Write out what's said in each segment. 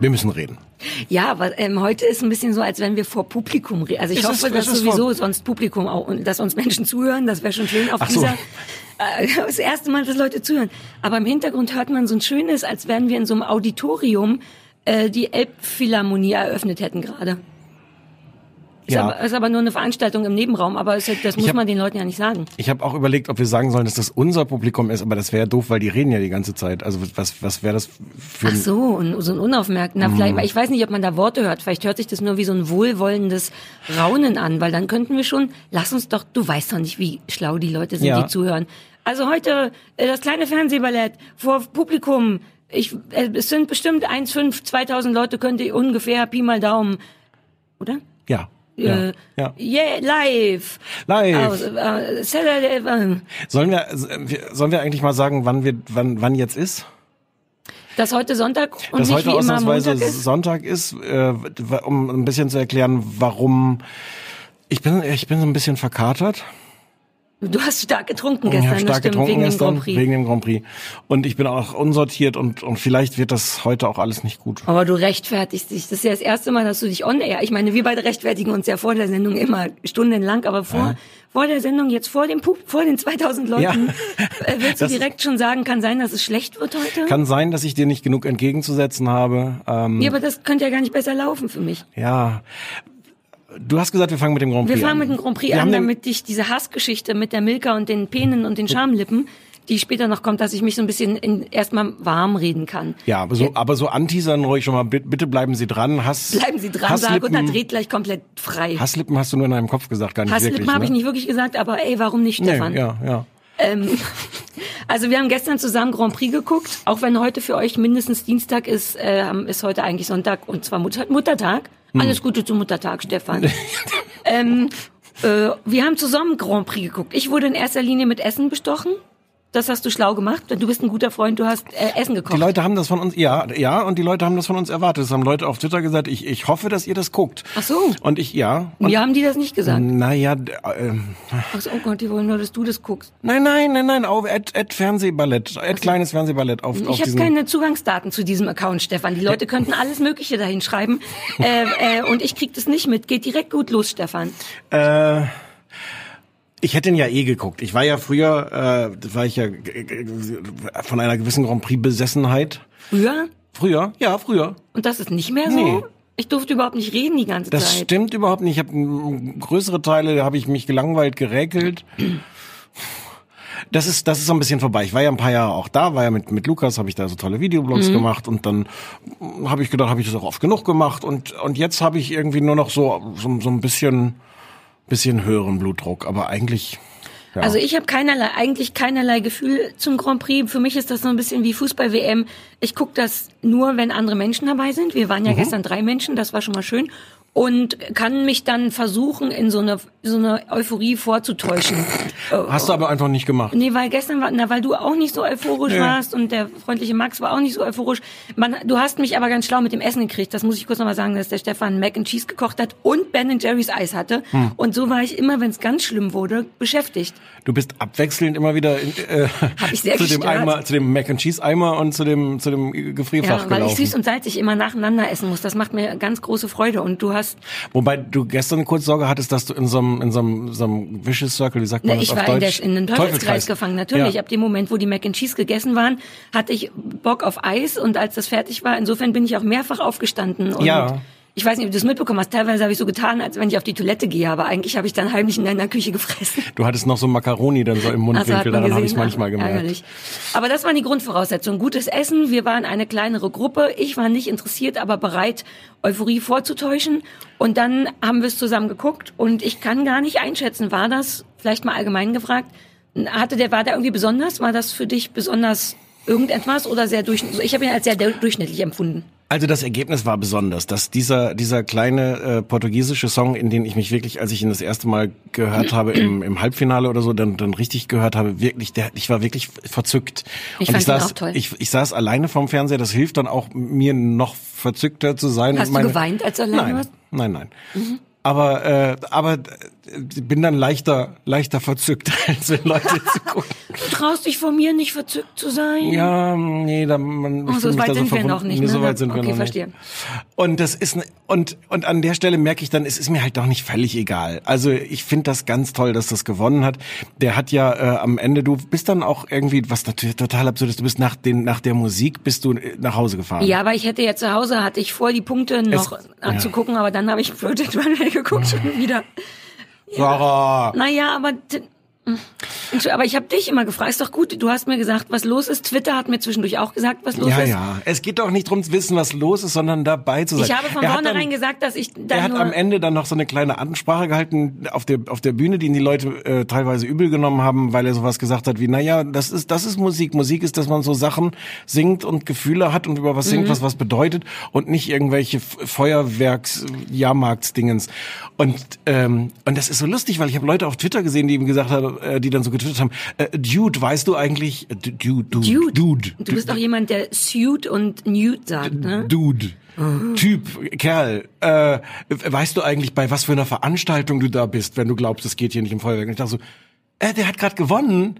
wir müssen reden. Ja, aber ähm, heute ist ein bisschen so, als wenn wir vor Publikum reden. Also ich hoffe, ist- dass es ist sowieso vor- sonst Publikum auch und dass uns Menschen zuhören. Das wäre schon schön auf Ach so. dieser. Äh, das erste Mal, dass Leute zuhören. Aber im Hintergrund hört man so ein schönes, als wären wir in so einem Auditorium äh, die Elbphilharmonie eröffnet hätten gerade. Ist, Ja. aber, ist aber nur eine Veranstaltung im Nebenraum, aber es, das muss hab- man den Leuten ja nicht sagen. Ich habe auch überlegt, ob wir sagen sollen, dass das unser Publikum ist, aber das wäre doof, weil die reden ja die ganze Zeit. Also was, was wäre das für Ach ein... so, und so ein unaufmerkt. Na, vielleicht, ich weiß nicht, ob man da Worte hört. Vielleicht hört sich das nur wie so ein wohlwollendes Raunen an, weil dann könnten wir schon, lass uns doch, du weißt doch nicht, wie schlau die Leute sind, Ja. die zuhören. Also heute äh, das kleine Fernsehballett vor Publikum. Ich, äh, es sind bestimmt 1,5, 2000 Leute, könnte ungefähr, Pi mal Daumen. Oder? Ja. Ja. Äh, ja. Yeah, live. Live. Aus, äh, äh, Sollen wir, sollen wir eigentlich mal sagen, wann wir, wann, wann jetzt ist? dass heute Sonntag und dass nicht heute wie immer ausnahmsweise Montag ist. Sonntag ist, äh, um ein bisschen zu erklären, warum. Ich bin, ich bin so ein bisschen verkatert. Du hast stark getrunken Ich gestern, habe das stark stimmt, getrunken wegen dem gestern Grand Prix. wegen dem Grand Prix. Und ich bin auch unsortiert und, und vielleicht wird das heute auch alles nicht gut. Aber du rechtfertigst dich. Das ist ja das erste Mal, dass du dich on air. Ich meine, wir beide rechtfertigen uns ja vor der Sendung immer stundenlang, aber vor, vor der Sendung, jetzt vor dem Pub, vor den 2000 Leuten, Ja. äh, willst du direkt schon sagen, kann sein, dass es schlecht wird heute? Kann sein, dass ich dir nicht genug entgegenzusetzen habe. Ähm, ja, aber das könnte ja gar nicht besser laufen für mich. ja. Du hast gesagt, wir fangen mit dem Grand Wir Prix fangen an. mit dem Grand Prix Wir an, damit dich diese Hassgeschichte mit der Milka und den Penen und den Schamlippen, die später noch kommt, dass ich mich so ein bisschen in, erstmal warm reden kann. Ja, aber so, aber so anteasern ruhig schon mal. Bitte, bleiben Sie dran. Hass, Bleiben Sie dran, Sarah Hasslippen, Gutner dreht gleich komplett frei. Hasslippen hast du nur in deinem Kopf gesagt, gar nicht Hasslippen wirklich. habe ich ne? nicht wirklich gesagt, aber ey, warum nicht, Stefan? Nee, ja, ja. Also wir haben gestern zusammen Grand Prix geguckt, auch wenn heute für euch mindestens Dienstag ist, äh, ist heute eigentlich Sonntag und zwar Mutter Muttertag. Hm. Alles Gute zum Muttertag, Stefan. ähm, äh, wir haben zusammen Grand Prix geguckt. Ich wurde in erster Linie mit Essen bestochen. Das hast du schlau gemacht. Du bist ein guter Freund, du hast äh, Essen gekocht. Die Leute haben das von uns, ja, ja, und die Leute haben das von uns erwartet. Das haben Leute auf Twitter gesagt. Ich, ich hoffe, dass ihr das guckt. Ach so. Und ich, ja. Und, Mir haben die das nicht gesagt. naja, ähm, Ach so, oh Gott, die wollen nur, dass du das guckst. nein, nein, nein, nein, auf Ad, Ad Fernsehballett, Ad kleines Fernsehballett auf, auf Ich habe keine Zugangsdaten zu diesem Account, Stefan. Die Leute könnten alles Mögliche dahin schreiben äh, äh, und ich krieg das nicht mit. Geht direkt gut los, Stefan. Äh, ich hätte ihn ja eh geguckt. Ich war ja früher, äh, war ich ja g- von einer gewissen Grand Prix Besessenheit. Früher? Früher, ja, früher. Und das ist nicht mehr so? Nee. Ich durfte überhaupt nicht reden die ganze Das Zeit. stimmt überhaupt nicht. Ich habe größere Teile, da habe ich mich gelangweilt, geräkelt. Das ist, das ist so ein bisschen vorbei. Ich war ja ein paar Jahre auch da, war ja mit, mit Lukas, habe ich da so tolle Videoblogs gemacht und dann habe ich gedacht, habe ich das auch oft genug gemacht und, und jetzt habe ich irgendwie nur noch so, so, so ein bisschen, bisschen höheren Blutdruck, aber eigentlich, ja. Also ich habe keinerlei, eigentlich keinerlei Gefühl zum Grand Prix. Für mich ist das so ein bisschen wie Fußball-WM. Ich gucke das nur, wenn andere Menschen dabei sind. Wir Mhm. waren ja gestern drei Menschen, das war schon mal schön. Und kann mich dann versuchen, in so eine, so eine Euphorie vorzutäuschen. hast du aber einfach nicht gemacht. Nee, weil gestern war, na, weil du auch nicht so euphorisch Nee. warst und der freundliche Max war auch nicht so euphorisch. Man, du hast mich aber ganz schlau mit dem Essen gekriegt. Das muss ich kurz nochmal sagen, dass der Stefan Mac and Cheese gekocht hat und Ben Jerry's Eis hatte. Hm. Und so war ich immer, wenn es ganz schlimm wurde, beschäftigt. Du bist abwechselnd immer wieder in, äh, ich zu dem. Eimer, zu dem Mac and Cheese Eimer und zu dem zu dem Gefrierfach Ja, weil ich gelaufen. süß und salzig immer nacheinander essen muss. Das macht mir ganz große Freude. Und du hast, Wobei du gestern kurz Sorge hattest, dass du in so einem in so einem, so einem Vicious Circle, wie sagt man ne, das ich auf war in, Deutsch? der, in den Teufelskreis gefangen. Natürlich, Ja. ab dem Moment, wo die Mac and Cheese gegessen waren, hatte ich Bock auf Eis. Und als das fertig war, insofern bin ich auch mehrfach aufgestanden. Und Ja. Ich weiß nicht, ob du es mitbekommen hast. Teilweise habe ich so getan, als wenn ich auf die Toilette gehe, aber eigentlich habe ich dann heimlich in deiner Küche gefressen. Du hattest noch so Macaroni dann so im Also Mundwinkel, man daran habe ich gesehen, manchmal gemerkt. Ärgerlich. Aber das waren die Grundvoraussetzungen. Gutes Essen, wir waren eine kleinere Gruppe. Ich war nicht interessiert, aber bereit, Euphorie vorzutäuschen. Und dann haben wir es zusammen geguckt und ich kann gar nicht einschätzen, war das, vielleicht mal allgemein gefragt, hatte der, war der irgendwie besonders? War das für dich besonders irgendetwas oder sehr durchschnittlich? Ich habe ihn als sehr durchschnittlich empfunden. Also das Ergebnis war besonders, dass dieser dieser kleine äh, portugiesische Song, in den ich mich wirklich, als ich ihn das erste Mal gehört habe im, im Halbfinale oder so, dann dann richtig gehört habe, wirklich, der, ich war wirklich verzückt. Ich und fand ich saß, auch toll. ich ich saß alleine vorm Fernseher. Das hilft dann auch mir noch verzückter zu sein. Hast und du meine, geweint, als du alleine nein, warst? Nein, nein. Aber äh, aber äh, bin dann leichter leichter verzückt, als wenn Leute zugucken. Du traust dich vor mir nicht verzückt zu sein? Ja, nee, da man Ach, so weit sind wir verbunden. noch nicht, Nee, ne? so weit sind wir Okay, noch verstehe. nicht. Und das ist ne- und und an der Stelle merke ich dann, es ist mir halt doch nicht völlig egal. Also ich finde das ganz toll, dass das gewonnen hat. Der hat ja äh, am Ende, du bist dann auch irgendwie, was natürlich total absurd ist, du bist nach den nach der Musik bist du äh, nach Hause gefahren. Ja, aber ich hätte ja zu Hause, hatte ich vor, die Punkte noch Es- anzugucken, aber dann habe ich Project Runway geguckt schon wieder. Sarah. Naja, aber aber ich habe dich immer gefragt, ist doch gut, du hast mir gesagt, was los ist. Twitter hat mir zwischendurch auch gesagt, was los Ja, ist. ja. Es geht doch nicht drum zu wissen, was los ist, sondern dabei zu sein. Ich habe von Er hat vornherein dann- gesagt, dass ich Er dann hat nur... am Ende dann noch so eine kleine Ansprache gehalten auf der auf der Bühne, die ihn die Leute äh, teilweise übel genommen haben, weil er sowas gesagt hat wie, naja, das ist das ist Musik. Musik ist, dass man so Sachen singt und Gefühle hat und über was Mhm. singt, was was bedeutet und nicht irgendwelche Feuerwerks Jahrmarktsdingens. Und ähm, und das ist so lustig, weil ich habe Leute auf Twitter gesehen, die ihm gesagt haben, äh, die dann so getwittert haben, äh, Dude, weißt du eigentlich, äh, Dude, Dude, Dude. Dude, Du bist doch jemand, der Suit und Nude sagt, ne? Dude. Typ, Kerl, äh, weißt du eigentlich, bei was für einer Veranstaltung du da bist, wenn du glaubst, es geht hier nicht um Feuerwerk? Und ich dachte so, äh, der hat gerade gewonnen.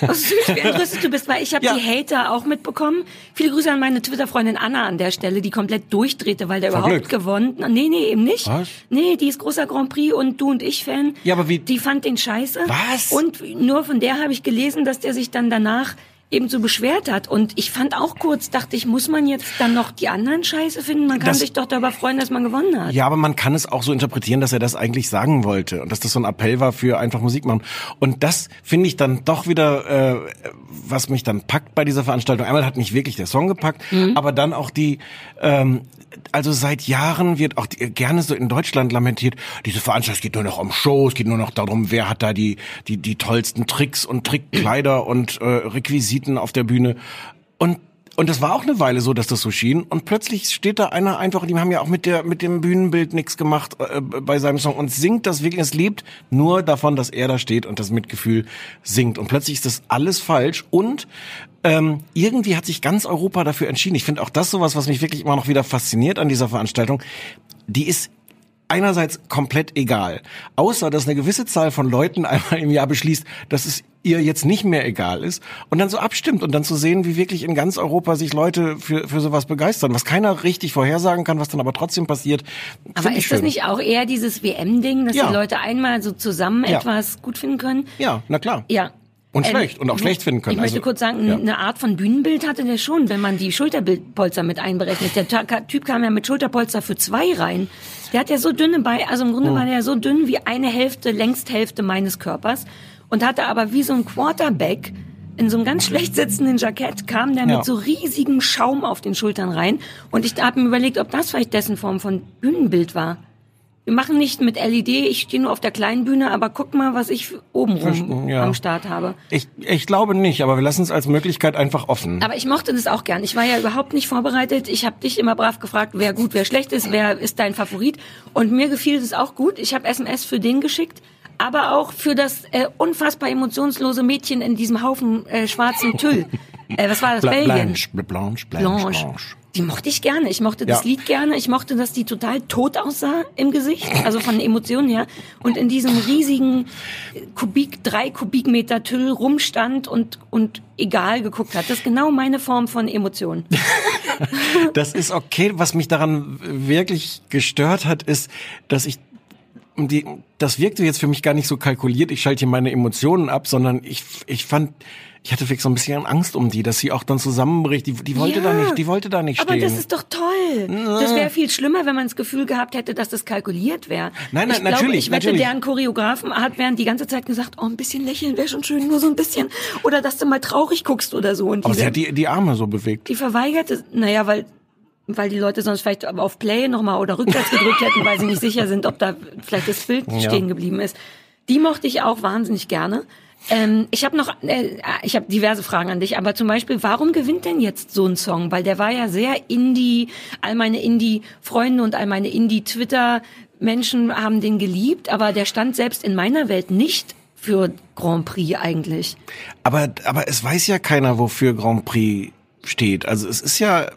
Süß, wie entrüstet du bist, weil ich habe Ja. die Hater auch mitbekommen. Viele Grüße an meine Twitter-Freundin Anna an der Stelle, die komplett durchdrehte, weil der Vor überhaupt Glück. gewonnen. Nee, nee, eben nicht. Was? Nee, die ist großer Grand Prix und du und ich Fan. Ja, aber wie- Die fand den scheiße. Was? Und nur von der habe ich gelesen, dass der sich dann danach eben so beschwert hat. Und ich fand auch kurz, dachte ich, muss man jetzt dann noch die anderen scheiße finden? Man kann Das- sich doch darüber freuen, dass man gewonnen hat. Ja, aber man kann es auch so interpretieren, dass er das eigentlich sagen wollte und dass das so ein Appell war für einfach Musik machen. Und das finde ich dann doch wieder, äh, was mich dann packt bei dieser Veranstaltung. Einmal hat mich wirklich der Song gepackt, aber dann auch die, ähm, also seit Jahren wird auch die, gerne so in Deutschland lamentiert, diese Veranstaltung es geht nur noch um Shows, es geht nur noch darum, wer hat da die, die, die tollsten Tricks und Trickkleider und äh, Requisiten auf der Bühne. Und und das war auch eine Weile so, dass das so schien. Und plötzlich steht da einer einfach, die haben ja auch mit der mit dem Bühnenbild nichts gemacht äh, bei seinem Song und singt das wirklich. Es lebt nur davon, dass er da steht und das Mitgefühl singt. Und plötzlich ist das alles falsch. Und ähm, irgendwie hat sich ganz Europa dafür entschieden. Ich finde auch das sowas, was mich wirklich immer noch wieder fasziniert an dieser Veranstaltung. Die ist einerseits komplett egal. Außer, dass eine gewisse Zahl von Leuten einmal im Jahr beschließt, dass es ihr jetzt nicht mehr egal ist und dann so abstimmt und dann zu sehen, wie wirklich in ganz Europa sich Leute für, für sowas begeistern, was keiner richtig vorhersagen kann, was dann aber trotzdem passiert. Aber ist das schön. nicht auch eher dieses WM-Ding, dass Ja. die Leute einmal so zusammen Ja. etwas gut finden können? Ja, na klar. Ja. Und Ähm, schlecht und auch schlecht finden können. Ich möchte Also, kurz sagen, ja. eine Art von Bühnenbild hatte der schon, wenn man die Schulterbildpolster mit einberechnet. Der Typ kam ja mit Schulterpolster für zwei rein. Der hat ja so dünne Beine, also im Grunde Hm. war der so dünn wie eine Hälfte, Längsthälfte meines Körpers und hatte aber wie so ein Quarterback in so einem ganz schlecht sitzenden Jackett kam der Ja. mit so riesigem Schaum auf den Schultern rein und ich habe mir überlegt, ob das vielleicht dessen Form von Bühnenbild war. Wir machen nicht mit LED, ich stehe nur auf der kleinen Bühne, aber guck mal, was ich obenrum Ja. am Start habe. Ich, ich glaube nicht, aber wir lassen es als Möglichkeit einfach offen. Aber ich mochte das auch gern. Ich war ja überhaupt nicht vorbereitet. Ich habe dich immer brav gefragt, wer gut, wer schlecht ist, wer ist dein Favorit. Und mir gefiel es auch gut. Ich habe SMS für den geschickt, aber auch für das äh, unfassbar emotionslose Mädchen in diesem Haufen äh, schwarzen Tüll. äh, was war das? Bla- Belgien. Blanche, Blanche, Blanche, Blanche. Die mochte ich gerne. Ich mochte das Ja. Lied gerne. Ich mochte, dass die total tot aussah im Gesicht, also von Emotionen her. Und in diesem riesigen Kubik, drei Kubikmeter Tüll rumstand und, und egal geguckt hat. Das ist genau meine Form von Emotionen. Das ist okay. Was mich daran wirklich gestört hat, ist, dass ich die, das wirkte jetzt für mich gar nicht so kalkuliert. Ich schalte hier meine Emotionen ab, sondern ich, ich fand, ich hatte wirklich so ein bisschen Angst um die, dass sie auch dann zusammenbricht. Die, die wollte Ja, da nicht, die wollte da nicht Aber stehen. das ist doch toll. Das wäre viel schlimmer, wenn man das Gefühl gehabt hätte, dass das kalkuliert wäre. Nein, nein, ich natürlich, ich wette, natürlich. deren Choreografen hat während die ganze Zeit gesagt, oh, ein bisschen lächeln wäre schon schön, nur so ein bisschen. Oder dass du mal traurig guckst oder so. Und Aber sie hat die, die Arme so bewegt. Die verweigerte, naja, weil, weil die Leute sonst vielleicht auf Play nochmal oder rückwärts gedrückt hätten, weil sie nicht sicher sind, ob da vielleicht das Bild Ja. stehen geblieben ist. Die mochte ich auch wahnsinnig gerne. Ähm, ich habe noch, äh, ich habe diverse Fragen an dich, aber zum Beispiel, warum gewinnt denn jetzt so ein Song? Weil der war ja sehr Indie, all meine Indie-Freunde und all meine Indie-Twitter-Menschen haben den geliebt, aber der stand selbst in meiner Welt nicht für Grand Prix eigentlich. Aber, aber es weiß ja keiner, wofür Grand Prix steht. Also es ist ja,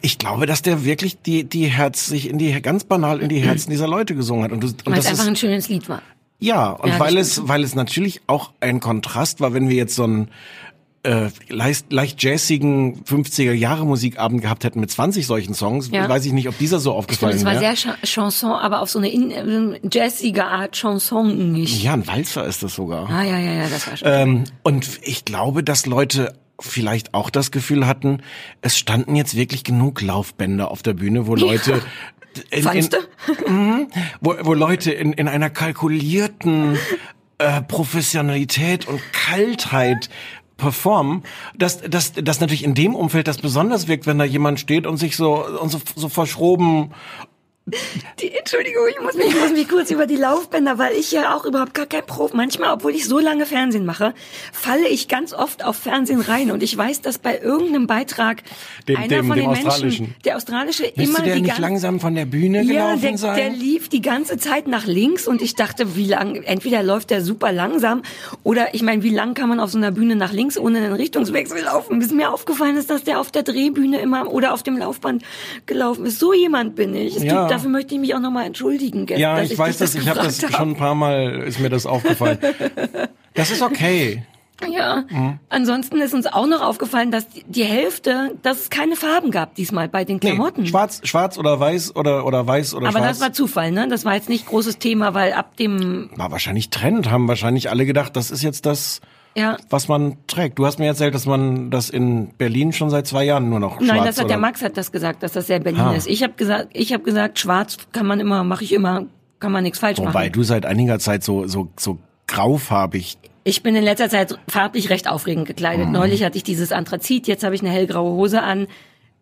ich glaube, dass der wirklich die, die Herz, sich in die, ganz banal in die Herzen dieser Leute gesungen hat. Und, du, und Weil es das einfach ist, ein schönes Lied war. ja, und Ja, weil das es, weil es natürlich auch ein Kontrast war, wenn wir jetzt so einen äh, leicht, leicht jazzigen 50er Jahre Musikabend gehabt hätten mit 20 solchen Songs, Ja. weiß ich nicht, ob dieser so aufgefallen es war wäre. sehr Cha Chanson, aber auf so eine in, äh, jazzige Art Chanson nicht. Ja, ein Walzer ist das sogar. Ah, ja, ja, ja, das war schon. Ähm, und ich glaube, dass Leute vielleicht auch das Gefühl hatten, es standen jetzt wirklich genug Laufbänder auf der Bühne, wo Leute in, in, du? Mhm. wo, wo Leute in, in einer kalkulierten äh, Professionalität und Kaltheit performen, dass dass das natürlich in dem Umfeld das besonders wirkt, wenn da jemand steht und sich so und so, so verschroben Die, Entschuldigung, ich muss, mich, ich muss mich kurz über die Laufbänder, weil ich ja auch überhaupt gar kein Profi. Manchmal, obwohl ich so lange Fernsehen mache, falle ich ganz oft auf Fernsehen rein und ich weiß, dass bei irgendeinem Beitrag Dem- einer dem- von dem den Menschen, der australische, Müsste immer der die nicht langsam von der Bühne ja, gelaufen der, sein? der lief die ganze Zeit nach links und ich dachte, wie lang, entweder läuft der super langsam oder ich meine, wie lang kann man auf so einer Bühne nach links ohne einen Richtungswechsel laufen? Bis mir aufgefallen ist, dass der auf der Drehbühne immer oder auf dem Laufband gelaufen ist. So jemand bin ich. Es Ja. Dafür möchte ich mich auch nochmal entschuldigen. gell, ja, dass ich weiß dich das, ich habe das schon ein paar Mal ist mir das aufgefallen. Das ist okay. Ja. Mhm. Ansonsten ist uns auch noch aufgefallen, dass die- Hälfte, dass es keine Farben gab diesmal bei den Nee, Klamotten. schwarz, schwarz oder weiß oder oder weiß oder Aber schwarz. das war Zufall, ne? Das war jetzt nicht großes Thema, weil ab dem, war wahrscheinlich Trend, haben wahrscheinlich alle gedacht, das ist jetzt das, ja, was man trägt. Du hast mir erzählt, dass man das in Berlin schon seit zwei Jahren nur noch Nein, schwarz das hat oder der Max hat das gesagt, dass das sehr Berlin Ah. ist. Ich habe gesagt, ich habe gesagt, schwarz kann man immer, mache ich immer, kann man nichts falsch Wobei machen. du seit einiger Zeit so so so graufarbig. Ich bin in letzter Zeit farblich recht aufregend Mhm. gekleidet. Neulich hatte ich dieses Anthrazit, jetzt habe ich eine hellgraue Hose an.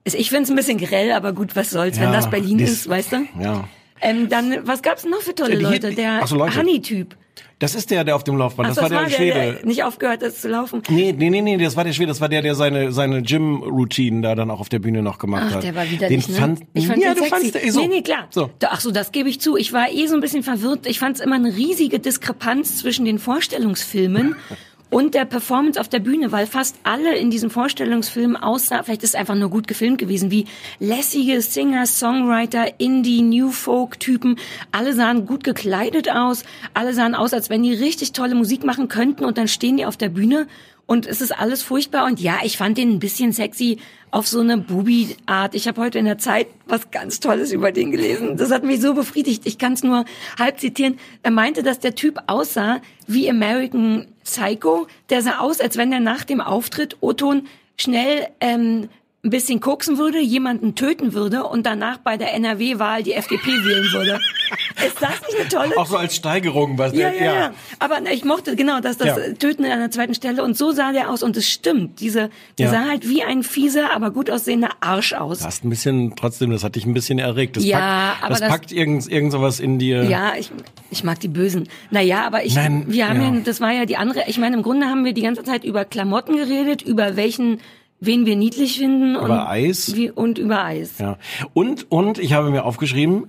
Es- Ich finde es ein bisschen grell, aber gut, was soll's, wenn Ja, das Berlin das- ist, weißt du? Ja, Ähm, dann, was gab's noch für tolle Leute? Der Ach so, Leute. Honey-Typ. Das ist der, der auf dem Laufband. Ach, das, war der, Schwede. der nicht aufgehört ist zu laufen. Nee, nee, nee, nee, das war der Schwede, das war der, der seine seine Gym-Routine da dann auch auf der Bühne noch gemacht Ach, hat. der war wieder den nicht, ne? fand, ich fand ja, den du sexy. fandst, so. Nee, nee, klar. So. Ach so, das gebe ich zu. Ich war eh so ein bisschen verwirrt. Ich fand es immer eine riesige Diskrepanz zwischen den Vorstellungsfilmen und der Performance auf der Bühne, weil fast alle in diesen Vorstellungsfilmen aussah, vielleicht ist es einfach nur gut gefilmt gewesen, wie lässige Singer, Songwriter, Indie, New Folk Typen. Alle sahen gut gekleidet aus. Alle sahen aus, als wenn die richtig tolle Musik machen könnten und dann stehen die auf der Bühne und es ist alles furchtbar. Und ja, ich fand den ein bisschen sexy auf so eine Bubi-Art. Ich habe heute in der Zeit was ganz Tolles über den gelesen. Das hat mich so befriedigt. Ich kann es nur halb zitieren. Er meinte, dass der Typ aussah wie American Psycho. Der sah aus, als wenn er nach dem Auftritt Oton schnell ähm, ein bisschen koksen würde, jemanden töten würde und danach bei der NRW-Wahl die FDP wählen würde. Ist das nicht eine tolle Auch so als Steigerung, was ja, der, ja, ja. Aber na, ich mochte genau das, das Ja. Töten an der zweiten Stelle. Und so sah der aus. Und es stimmt. Diese, der Ja. sah halt wie ein fieser, aber gut aussehender Arsch aus. hast ein bisschen, trotzdem, das hat dich ein bisschen erregt. Das Ja, packt, aber das, das- packt irgend, irgend sowas in dir. Ja, ich, ich mag die Bösen. Naja, aber ich, Nein, wir haben ja. ja. das war ja die andere, ich meine, im Grunde haben wir die ganze Zeit über Klamotten geredet, über welchen, wen wir niedlich finden. und Über Eis. Wie, und über Eis. Ja. Und, und ich habe mir aufgeschrieben,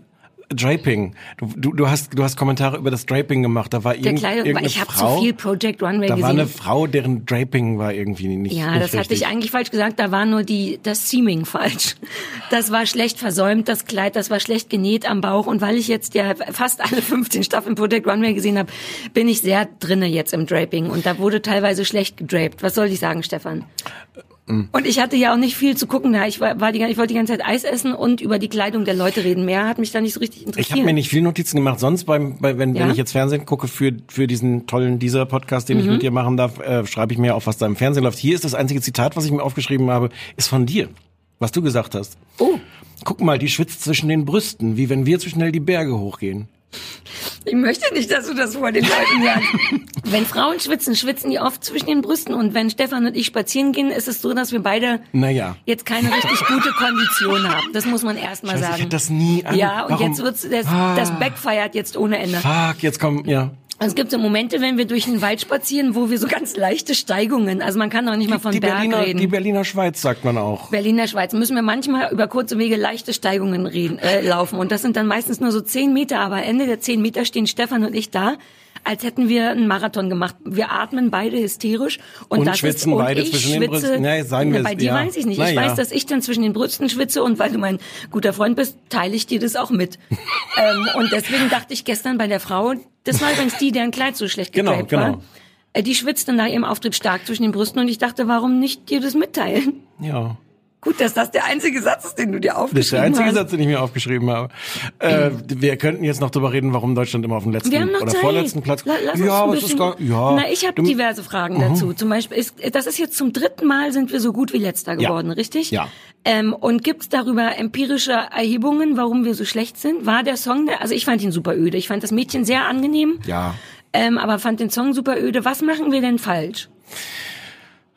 Draping. Du, du, du hast, du hast Kommentare über das Draping gemacht. Da war Der irgend, Kleidung, irgendeine ich habe zu viel Project Runway da war gesehen. eine Frau, deren Draping war irgendwie nicht. Ja, nicht das hatte richtig. ich eigentlich falsch gesagt. Da war nur die das Seaming falsch. Das war schlecht versäumt, das Kleid, das war schlecht genäht am Bauch. Und weil ich jetzt ja fast alle 15 Staffeln Project Runway gesehen habe, bin ich sehr drinne jetzt im Draping. Und da wurde teilweise schlecht gedrapt. Was soll ich sagen, Stefan? Und ich hatte ja auch nicht viel zu gucken da. Ich war, war die, ich wollte die ganze Zeit Eis essen und über die Kleidung der Leute reden. Mehr hat mich da nicht so richtig Ich interessiert. habe mir nicht viel Notizen gemacht. Sonst, beim, bei, wenn, Ja? wenn ich jetzt Fernsehen gucke für, für diesen tollen dieser Podcast, den ich Mhm. mit dir machen darf, äh, schreibe ich mir auf, was da im Fernsehen läuft. Hier ist das einzige Zitat, was ich mir aufgeschrieben habe, ist von dir, was du gesagt hast. Oh, Guck mal, die schwitzt zwischen den Brüsten, wie wenn wir zu schnell die Berge hochgehen. Ich möchte nicht, dass du das vor den Leuten sagst. wenn Frauen schwitzen, schwitzen die oft zwischen den Brüsten. Und wenn Stefan und ich spazieren gehen, ist es so, dass wir beide Naja. jetzt keine richtig gute Kondition haben. Das muss man erst mal Scheiße, sagen. ich hab das nie an. ja, und Warum? jetzt wird's, das, Ah. das backfeiert jetzt ohne Ende. Fuck, jetzt komm, ja. Also es gibt so Momente, wenn wir durch den Wald spazieren, wo wir so ganz leichte Steigungen, also man kann doch nicht mal von die, Berg Berliner, reden. die Berliner Schweiz sagt man auch. Berliner Schweiz müssen wir manchmal über kurze Wege leichte Steigungen reden, äh, laufen. Und das sind dann meistens nur so zehn Meter, aber Ende der zehn Meter stehen Stefan und ich da, als hätten wir einen Marathon gemacht. Wir atmen beide hysterisch und, Und das schwitzen ist, und beide ich zwischen den schwitze, Brüsten. Ja, sagen wir bei dir ja. weiß ich nicht. Na ich ja. weiß, dass ich dann zwischen den Brüsten schwitze und weil du mein guter Freund bist, teile ich dir das auch mit. ähm, und deswegen dachte ich gestern bei der Frau, das war übrigens die, deren Kleid so schlecht Genau, genau. war. Äh, Die schwitzte nach ihrem Auftritt stark zwischen den Brüsten und ich dachte, warum nicht dir das mitteilen? Ja. Gut, dass das der einzige Satz ist, den du dir Das ist aufgeschrieben der einzige hast. Satz, den ich mir aufgeschrieben habe. Äh, wir könnten jetzt noch darüber reden, warum Deutschland immer auf dem letzten oder Zeit. vorletzten Platz. La- uns ja, aber es ist gar, ja. Na, ich habe Mhm. diverse Fragen dazu. Zum Beispiel, ist, das ist jetzt zum dritten Mal sind wir so gut wie letzter Ja. geworden, richtig? Ja. Ähm, und gibt's darüber empirische Erhebungen, warum wir so schlecht sind? War der Song, der, also ich fand ihn super öde. Ich fand das Mädchen sehr angenehm, Ja. ähm, aber fand den Song super öde. Was machen wir denn falsch?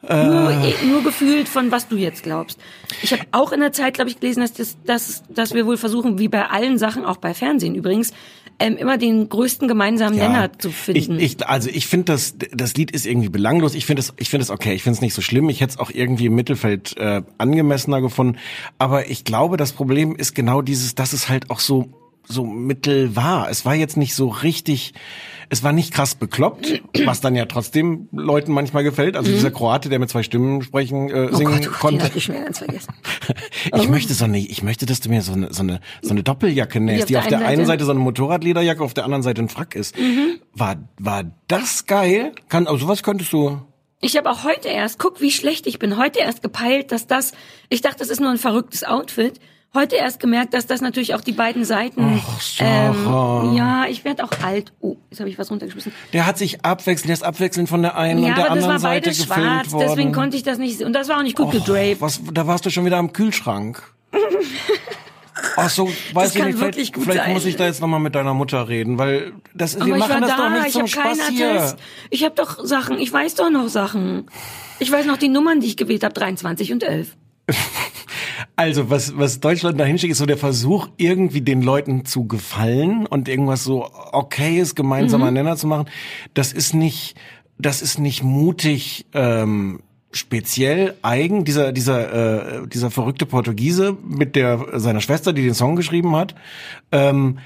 Äh. Nur, eh, nur gefühlt von was du jetzt glaubst. Ich habe auch in der Zeit, glaube ich, gelesen, dass, das, dass, dass wir wohl versuchen, wie bei allen Sachen, auch bei Fernsehen übrigens, ähm, immer den größten gemeinsamen Nenner zu finden. Ich, ich, also ich finde das, das Lied ist irgendwie belanglos. Ich finde es, ich finde es okay. Ich finde es nicht so schlimm. Ich hätte es auch irgendwie im Mittelfeld äh, angemessener gefunden. Aber ich glaube, das Problem ist genau dieses, dass es halt auch so so mittel war. Es war jetzt nicht so richtig, es war nicht krass bekloppt, was dann ja trotzdem Leuten manchmal gefällt. Also dieser Kroate, der mit zwei Stimmen sprechen, äh, Mhm. oh singen Gott, oh Gott, den konnte. ich mir ganz vergessen. Ich möchte so eine, ich möchte, dass du mir so eine, so eine, so eine Doppeljacke nähst, auf die der auf der einen einen Seite- Seite so eine Motorradlederjacke, auf der anderen Seite ein Frack ist. War, war das geil? Kann, also sowas könntest du. Ich habe auch heute erst, guck, wie schlecht ich bin, heute erst gepeilt, dass das, ich dachte, das ist nur ein verrücktes Outfit. Heute erst gemerkt, dass das natürlich auch die beiden Seiten. Ach, Sarah. ähm, ja, ich werde auch alt. Oh, jetzt habe ich was runtergeschmissen. Der hat sich abwechselnd, der ist abwechselnd von der einen Ja, und der aber das war anderen Seite beides gefilmt schwarz, worden. deswegen konnte ich das nicht. Und das war auch nicht gut gedraped. Was, da warst du schon wieder am Kühlschrank. Ach so, weiß ich nicht, vielleicht, wirklich gut vielleicht sein. muss ich da jetzt nochmal mit deiner Mutter reden, weil das, wir Aber ich machen das doch da, nicht ich zum Spaß hier. Attest. Ich habe doch Sachen, ich weiß doch noch Sachen. Ich weiß noch die Nummern, die ich gewählt habe, 23 und 11. Also, was, was Deutschland da hinschickt, ist so der Versuch, irgendwie den Leuten zu gefallen und irgendwas so okayes, gemeinsamer Nenner zu machen. Das ist nicht, das ist nicht mutig, ähm, speziell eigen, dieser, dieser, äh, dieser verrückte Portugiese mit der, seiner Schwester, die den Song geschrieben hat. Ähm,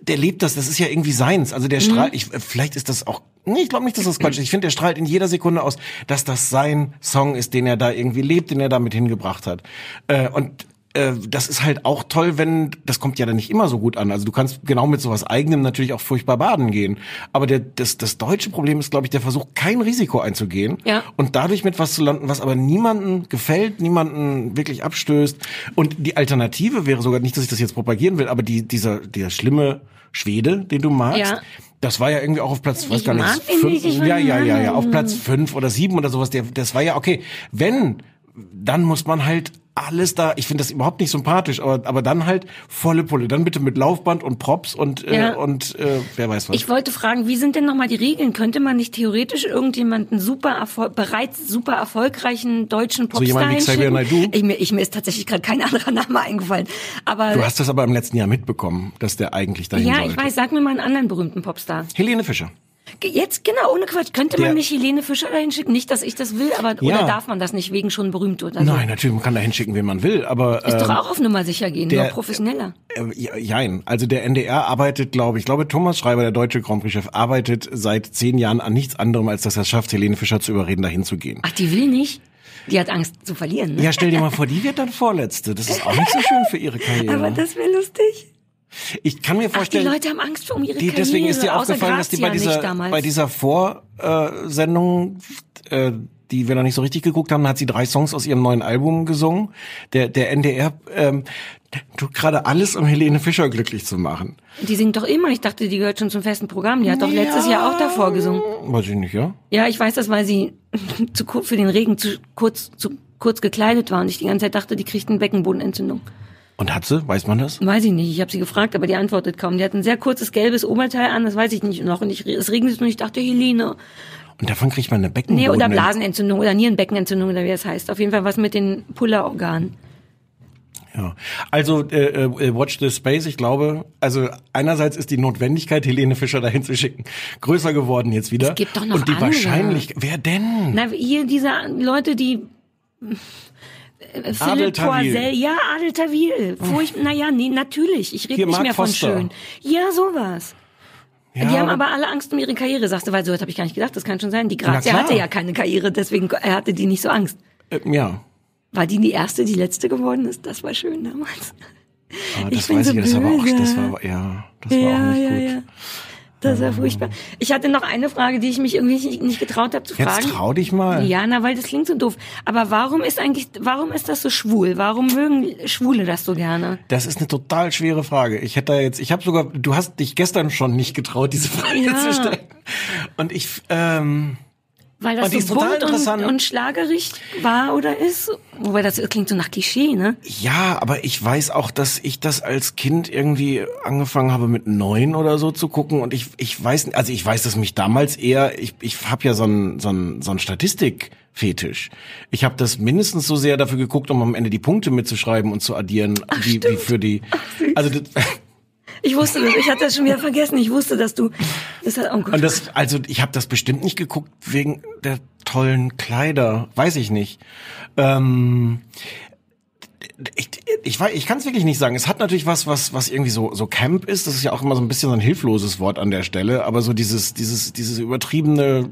der lebt das, das ist ja irgendwie seins. Also der strahlt, ich, vielleicht ist das auch, nee, ich glaube nicht, dass das Quatsch ist. Ich finde, der strahlt in jeder Sekunde aus, dass das sein Song ist, den er da irgendwie lebt, den er damit hingebracht hat. Äh, und äh, das ist halt auch toll, wenn, das kommt ja dann nicht immer so gut an. Also du kannst genau mit sowas eigenem natürlich auch furchtbar baden gehen. Aber der, das, das deutsche Problem ist, glaube ich, der Versuch, kein Risiko einzugehen Ja. und dadurch mit was zu landen, was aber niemanden gefällt, niemanden wirklich abstößt. Und die Alternative wäre sogar nicht, dass ich das jetzt propagieren will, aber die, dieser, der schlimme Schwede, den du magst, Ja. Das war ja irgendwie auch auf Platz, weiß Ich gar nicht, den nicht, ich ja, ja, ja, ja, auf Platz fünf oder sieben oder sowas. Der, das war ja okay. Wenn, dann muss man halt alles da, ich finde das überhaupt nicht sympathisch, aber, aber dann halt volle Pulle. Dann bitte mit Laufband und Props und, äh, Ja. und äh, wer weiß was. Ich wollte fragen, wie sind denn nochmal die Regeln? Könnte man nicht theoretisch irgendjemanden super bereits super erfolgreichen deutschen Popstar jemand wie Xavier hinschicken? Naidoo? Ich, mir, ich, mir ist tatsächlich gerade kein anderer Name eingefallen. Aber du hast das aber im letzten Jahr mitbekommen, dass der eigentlich dahin ja, sollte. ich weiß. Sag mir mal einen anderen berühmten Popstar. Helene Fischer. Jetzt genau, ohne Quatsch. Könnte Der- man nicht Helene Fischer dahin schicken? Nicht, dass ich das will, aber Ja. oder darf man das nicht wegen schon berühmt oder so? Nein, natürlich, man kann da hinschicken, wen man will, aber Ist doch ähm, auch auf Nummer sicher gehen, der- nur professioneller. Äh, ja, jein. Also der NDR arbeitet, glaube ich, glaube Thomas Schreiber, der deutsche Grand Prix-Chef, arbeitet seit zehn Jahren an nichts anderem, als dass er es schafft, Helene Fischer zu überreden, dahin zu gehen. Ach, die will nicht? Die hat Angst zu verlieren, ne? Ja, stell dir mal vor, die wird dann Vorletzte. Das ist auch nicht so schön für ihre Karriere. Aber das wäre lustig. Ich kann mir Ach, die vorstellen, Leute haben Angst um ihre die, Karriere. deswegen ist dir aufgefallen, dass die bei dieser, bei dieser Vorsendung, äh, die wir noch nicht so richtig geguckt haben, hat sie drei Songs aus ihrem neuen Album gesungen. Der, der NDR ähm, tut gerade alles, um Helene Fischer glücklich zu machen. Die singt doch immer. Ich dachte, die gehört schon zum festen Programm. Die hat doch letztes Jahr auch davor gesungen. Weiß ich nicht, ja? Ja, ich weiß das, weil sie zu kur- für den Regen zu kurz, zu kurz gekleidet war und ich die ganze Zeit dachte, die kriegt eine Beckenbodenentzündung. Und hat sie? Weiß man das? Weiß ich nicht. Ich habe sie gefragt, aber die antwortet kaum. Die hat ein sehr kurzes gelbes Oberteil an, das weiß ich nicht noch. Und ich, es regnet und ich dachte, Helene. Und davon kriegt man eine Nee, Beckenboden. oder Blasenentzündung oder Nierenbeckenentzündung oder wie das heißt. Auf jeden Fall was mit den Pullerorganen. Ja, also äh, äh, Watch the Space, ich glaube, also einerseits ist die Notwendigkeit, Helene Fischer dahin zu schicken, größer geworden jetzt wieder. Es gibt doch noch Und die andere. Wahrscheinlichkeit, wer denn? Na, hier diese Leute, die äh, Philipp. Poisel, ja, Adel Tawil. Furcht, naja, nee, natürlich. Ich rede nicht Mark mehr von Foster. schön. Ja, sowas. Ja, die haben aber alle Angst um ihre Karriere, sagst du, weil so habe ich gar nicht gedacht, das kann schon sein. Die Grazia hatte ja keine Karriere, deswegen er hatte die nicht so Angst. äh, ja. War die die erste, die letzte geworden ist? Das war schön damals. Ah, Ich das bin weiß so ich, das war aber auch, böse. das war, ja, das war auch Ja, nicht ja, gut. Ja. Das war furchtbar. Ich hatte noch eine Frage, die ich mich irgendwie nicht, nicht getraut habe zu Jetzt fragen. trau dich mal. Ja, na, weil das klingt so doof. Aber warum ist eigentlich, warum ist das so schwul? Warum mögen Schwule das so gerne? Das ist eine total schwere Frage. Ich hätte da jetzt, ich habe sogar, du hast dich gestern schon nicht getraut, diese Frage Ja. zu stellen. Und ich, ähm, Weil das Und die ist so total bunt und, interessant. und schlagerig war oder ist? Wobei das klingt so nach Klischee, ne? ja, aber ich weiß auch, dass ich das als Kind irgendwie angefangen habe mit neun oder so zu gucken. Und ich, ich weiß, also ich weiß, dass mich damals eher, ich, ich habe ja so ein, so ein, so ein Statistik-Fetisch. Ich habe das mindestens so sehr dafür geguckt, um am Ende die Punkte mitzuschreiben und zu addieren, wie, wie für die. Also das, Ich wusste das, ich hatte das schon wieder vergessen. Ich wusste, dass du, das hat, oh Gott. Und das, also ich habe das bestimmt nicht geguckt wegen der tollen Kleider, weiß ich nicht. Ähm, ich, ich, weiß- ich kann es wirklich nicht sagen. Es hat natürlich was, was, was irgendwie so, so Camp ist. Das ist ja auch immer so ein bisschen so ein hilfloses Wort an der Stelle. Aber so dieses, dieses, dieses übertriebene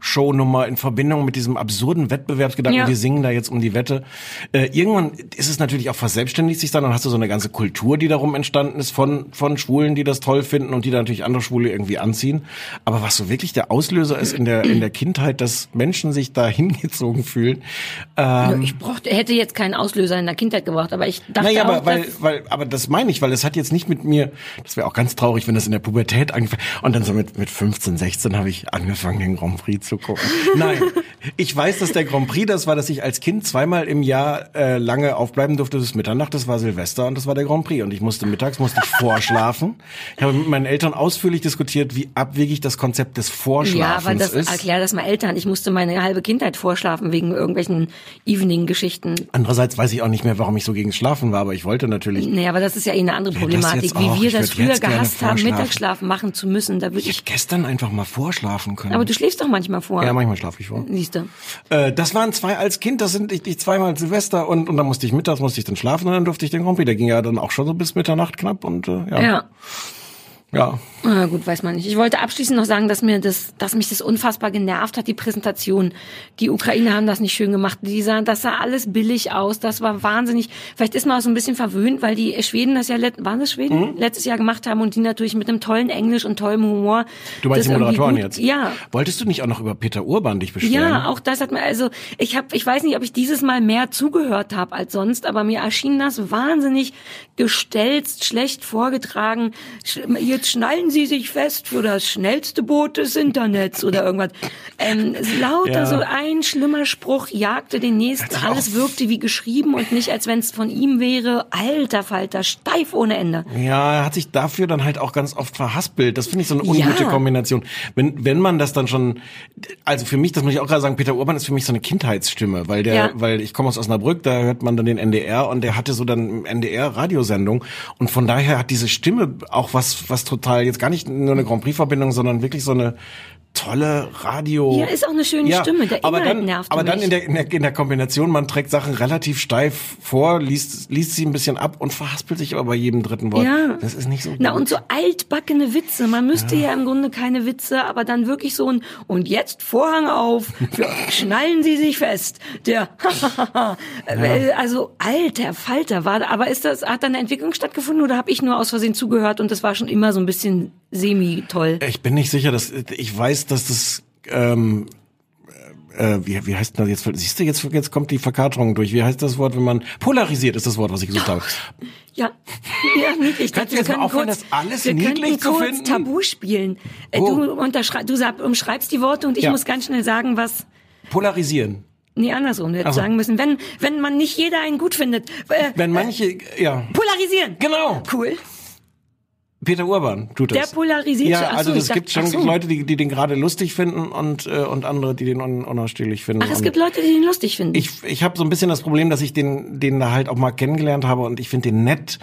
Shownummer in Verbindung mit diesem absurden Wettbewerbsgedanken, Ja. wir singen da jetzt um die Wette. Äh, irgendwann ist es natürlich auch verselbstständigt sich dann. Dann hast du so eine ganze Kultur, die darum entstanden ist von, von Schwulen, die das toll finden und die da natürlich andere Schwule irgendwie anziehen. Aber was so wirklich der Auslöser ist in der, in der Kindheit, dass Menschen sich da hingezogen fühlen, ähm, ich brauchte, hätte jetzt keinen Auslöser in der Kindheit gebraucht, aber ich dachte naja, auch, aber weil, dass, weil, aber das meine ich, weil es hat jetzt nicht mit mir, das wäre auch ganz traurig, wenn das in der Pubertät angefangen und dann so mit, mit 15, 16 habe ich angefangen, den Grand Prix zu gucken. Nein, ich weiß, dass der Grand Prix das war, dass ich als Kind zweimal im Jahr äh, lange aufbleiben durfte bis Mitternacht, das war Silvester und das war der Grand Prix und ich musste mittags, musste ich vorschlafen. Ich habe mit meinen Eltern ausführlich diskutiert, wie abwegig das Konzept des ja, Vorschlafens aber das ist. erklär das mal Eltern. Ich musste meine halbe Kindheit vorschlafen wegen irgendwelchen Evening-Geschichten. Andererseits weiß ich auch nicht mehr, warum ich so gegen Schlafen war, aber ich wollte natürlich Naja, aber das ist ja eh eine andere Problematik. jetzt Wie wir das früher gehasst haben. Mittagsschlafen machen zu müssen, da würde ich ich. hätte gestern einfach mal vorschlafen können. Aber du schläfst doch manchmal vor. ja, manchmal schlafe ich vor. Siehst du. Äh, das waren zwei als Kind, das sind ich, ich zweimal Silvester und, und dann musste ich mittags, musste ich dann schlafen und dann durfte ich den Grand Prix. Der ging ja dann auch schon so bis Mitternacht knapp und äh, ja. Ja. Ja. Ah, gut, weiß man nicht. Ich wollte abschließend noch sagen, dass mir das, dass mich das unfassbar genervt hat, die Präsentation. Die Ukrainer haben das nicht schön gemacht. Die sah, das sah alles billig aus. Das war wahnsinnig. Vielleicht ist man auch so ein bisschen verwöhnt, weil die Schweden das ja, waren das Schweden? Mhm. Letztes Jahr gemacht haben und die natürlich mit einem tollen Englisch und tollem Humor. Du meinst die Moderatoren jetzt? Ja. Wolltest du nicht auch noch über Peter Urban dich beschweren? Ja, auch das hat mir, also ich habe, ich weiß nicht, ob ich dieses Mal mehr zugehört habe als sonst, aber mir erschien das wahnsinnig gestelzt, schlecht vorgetragen. Sch- Jetzt schnallen Sie sich fest für das schnellste Boot des Internets oder irgendwas. Ähm, lauter Ja. so ein schlimmer Spruch jagte den nächsten. auch- Alles wirkte wie geschrieben und nicht, als wenn es von ihm wäre. Alter Falter, steif ohne Ende. Ja, er hat sich dafür dann halt auch ganz oft verhaspelt. Das finde ich so eine ungute Ja. Kombination. Wenn, wenn man das dann schon, also für mich, das muss ich auch gerade sagen, Peter Urban ist für mich so eine Kindheitsstimme, weil der, Ja. weil ich komme aus Osnabrück, da hört man dann den NDR und der hatte so dann im NDR Radiosendung und von daher hat diese Stimme auch was, was total, jetzt gar nicht nur eine Grand Prix Verbindung, sondern wirklich so eine tolle Radio. Ja, ist auch eine schöne Stimme. Der aber Inhalt dann, nervt aber dann mich. in der, in der in der Kombination, man trägt Sachen relativ steif vor, liest liest sie ein bisschen ab und verhaspelt sich aber bei jedem dritten Wort. Ja. Das ist nicht so gut. Na und so altbackene Witze. Man müsste ja. im Grunde keine Witze, aber dann wirklich so ein und jetzt Vorhang auf, schnallen Sie sich fest. Der Äh, also alter Falter war da, aber ist das hat da eine Entwicklung stattgefunden oder habe ich nur aus Versehen zugehört und das war schon immer so ein bisschen semi toll. Ich bin nicht sicher, dass ich weiß, dass das ähm, äh, wie, wie heißt denn das jetzt? Siehst du, jetzt, jetzt kommt die Verkaterung durch. Wie heißt das Wort, wenn man polarisiert ist das Wort, was ich gesucht habe. Ja, ja niedlich. Kannst du Wir jetzt mal können aufhören, kurz, das alles wir niedlich zu finden? Tabu spielen. Äh, Oh. Du, unterschrei du sag, umschreibst die Worte und ich Ja. muss ganz schnell sagen, was Polarisieren. Nee, andersrum. Ach so. sagen müssen, wenn, wenn man nicht jeder einen gut findet. Äh, Wenn manche, ja, polarisieren. genau. Cool. Peter Urban tut das. Der polarisiert Ja, also es gibt dachte- schon so. Leute, die, die den gerade lustig finden und, äh, und andere, die den un unausstehlich finden. Ach, es und gibt Leute, die ihn lustig finden. ich ich habe so ein bisschen das Problem, dass ich den, den da halt auch mal kennengelernt habe und ich finde den nett.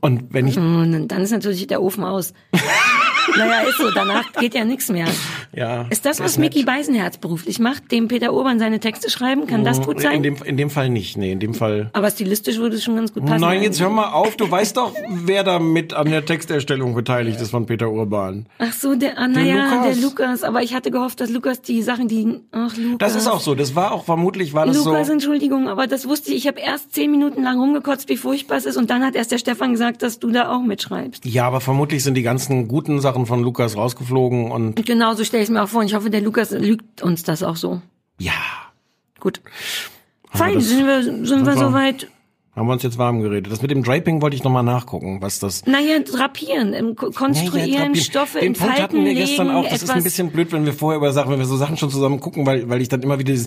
Und wenn ich, Und dann ist natürlich der Ofen aus. naja, ist so, danach geht ja nichts mehr. Ja. Ist das, was. Mickey Beisenherz beruflich macht, dem Peter Urban seine Texte schreiben? Kann das gut In sein? dem, in dem Fall nicht, nee, in dem Fall. Aber stilistisch würde es schon ganz gut passen. Nein, jetzt hör mal auf, du weißt doch, wer da mit an der Texterstellung beteiligt ist von Peter Urban. Ach so, der, ah, naja, Lukas. der Lukas. Aber ich hatte gehofft, dass Lukas die Sachen, die, ach, Lukas. Das ist auch so, das war auch vermutlich, war das Lukas, so. Entschuldigung, aber das wusste ich. Ich habe erst zehn Minuten lang rumgekotzt, wie furchtbar es ist. Und dann hat erst der Stefan gesagt, dass du da auch mitschreibst. Ja, aber vermutlich sind die ganzen guten Sachen von Lukas rausgeflogen und Und genau so stelle ich es mir auch vor. Und ich hoffe, der Lukas lügt uns das auch so. ja, Gut. Fein, sind wir, sind wir- soweit. Haben wir uns jetzt warm geredet. Das mit dem Draping wollte ich nochmal nachgucken, was das Naja, drapieren, im Ko- konstruieren, Ja, ja, Draping. Stoffe Den in Punkt Falten hatten wir legen, gestern auch. Das ist ein bisschen blöd, wenn wir vorher über Sachen, wenn wir so Sachen schon zusammen gucken, weil, weil ich dann immer wieder dieses,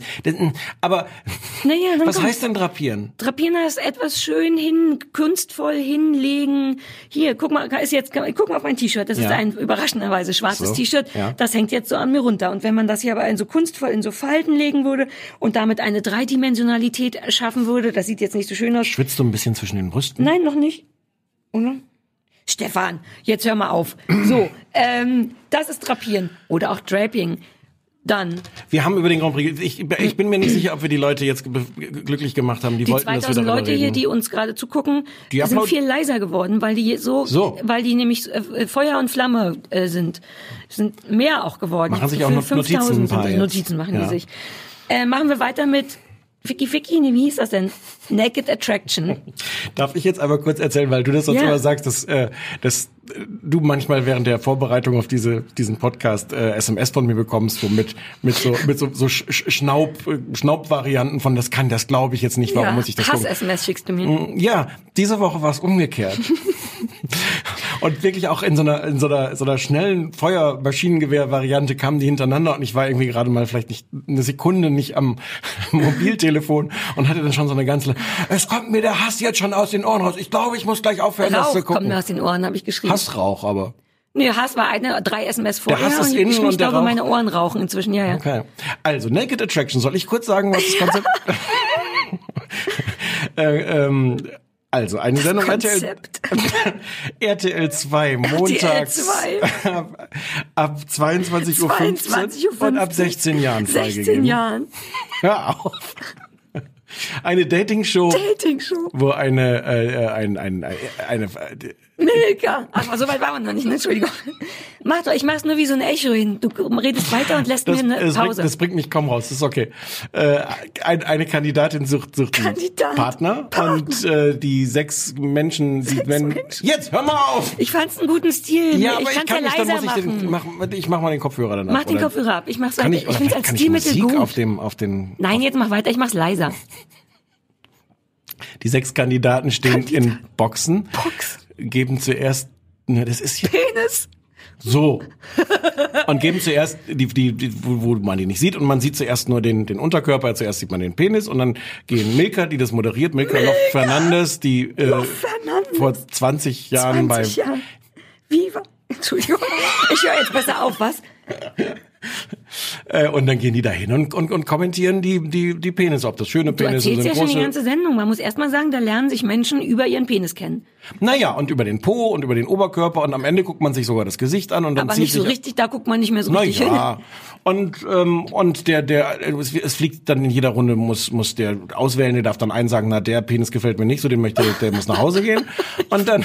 aber Naja, was komm. heißt denn drapieren? Drapieren heißt etwas schön hin, kunstvoll hinlegen. Hier, guck mal, ist jetzt, guck mal auf mein T-Shirt. Das ist Ja. ein überraschenderweise schwarzes So, T-Shirt. ja. Das hängt jetzt so an mir runter. Und wenn man das hier aber in so kunstvoll in so Falten legen würde und damit eine Dreidimensionalität schaffen würde, das sieht jetzt nicht so schön aus. Schwitzt du ein bisschen zwischen den Brüsten? Nein, noch nicht. Oder? Stefan, jetzt hör mal auf. So, ähm, das ist Drapieren oder auch Draping. Dann Wir haben über den Grand Prix, ich, ich bin mir nicht sicher, ob wir die Leute jetzt glücklich gemacht haben. Die, die wollten, dass wir 2000 Leute reden. hier, die uns gerade zugucken, Die sind viel leiser geworden, weil die so, So. weil die nämlich äh, Feuer und Flamme äh, sind, sind mehr auch geworden. Machen sich auch Notizen 5000 ein paar. Notizen machen Ja. die sich. Äh, machen wir weiter mit Ficky Ficky, nee, wie hieß das denn? Naked Attraction. Darf ich jetzt einmal kurz erzählen, weil du das sonst Ja. immer sagst, dass, äh, dass du manchmal während der Vorbereitung auf diese, diesen Podcast äh, SMS von mir bekommst, so mit, mit so, mit so, so Sch- Sch- Schnaub, Schnaubvarianten von das kann, das glaube ich jetzt nicht, warum ja, muss ich das? Hass-SMS schickst du mir. Ja, diese Woche war es umgekehrt. und wirklich auch in so einer, in so einer, so einer schnellen Feuermaschinengewehr-Variante kamen die hintereinander und ich war irgendwie gerade mal vielleicht nicht eine Sekunde nicht am Mobiltelefon und hatte dann schon so eine ganze, es kommt mir der Hass jetzt schon aus den Ohren raus. Ich glaube, ich muss gleich aufhören, das Rauch zu kommt gucken. mir aus den Ohren, habe ich geschrieben. Hassrauch aber. Nee, Hass war eine, drei SMS vorher Hass ist innen ich, und ich der glaube, Rauch- meine Ohren rauchen inzwischen, ja, ja. Okay. Also, Naked Attraction. Soll ich kurz sagen, was das Konzept... äh, ähm, also, eine Sendung RTL, Konzept. RTL 2, montags 2. ab, ab 22.15 Uhr 22 Uhr und ab 16 Jahren 16 freigegeben. Jahren. Hör auf. Eine Dating-Show, Dating-Show. wo eine, äh, ein, ein, ein, eine, äh, Milka. Ach, so weit waren wir noch nicht, ne? Entschuldigung. Mach doch, ich mach's nur wie so ein Echo hin. Du redest weiter und lässt das, mir eine das, bringt, Pause. das bringt mich kaum raus, das ist okay. Äh, ein, eine Kandidatin sucht, sucht einen Kandidat. Partner, und äh, die sechs Menschen, die wenn Menschen. jetzt hör mal auf. ich fand's einen guten Stil. Ja, ich aber ich, kann ja nicht, dann leiser muss ich den, mach, ich mach mal den Kopfhörer danach. mach den oder? Kopfhörer ab. Ich mach's Kann weiter. ich, Ich, find's als kann ich Stilmittel Musik gut. auf dem, auf den, Nein, jetzt mach weiter. Ich mach's leiser. die sechs Kandidaten stehen in Boxen, Box. Geben zuerst, ne, das ist ja Penis. so, und geben zuerst, die, die, die wo, wo man die nicht sieht, und man sieht zuerst nur den, den Unterkörper, zuerst sieht man den Penis, und dann gehen Milka, die das moderiert, Milka Loft Fernandes, die äh, Fernandes. vor 20 Jahren 20 bei Jahren. Viva. Entschuldigung. Ich höre jetzt besser auf, was? Äh, und dann gehen die da hin und, und, und kommentieren die, die, die Penisse, ob das schöne Penisse sind, ja schon die große. ganze Sendung. Man muss erst mal sagen, da lernen sich Menschen über ihren Penis kennen. Naja, und über den Po und über den Oberkörper und am Ende guckt man sich sogar das Gesicht an und dann Aber zieht nicht so sich richtig, da guckt man nicht mehr so Na richtig hin. ja. Und ähm, und der der es, es fliegt dann in jeder Runde muss muss der auswählen, der darf dann einen sagen, na der Penis gefällt mir nicht, so den möchte der muss nach Hause gehen und dann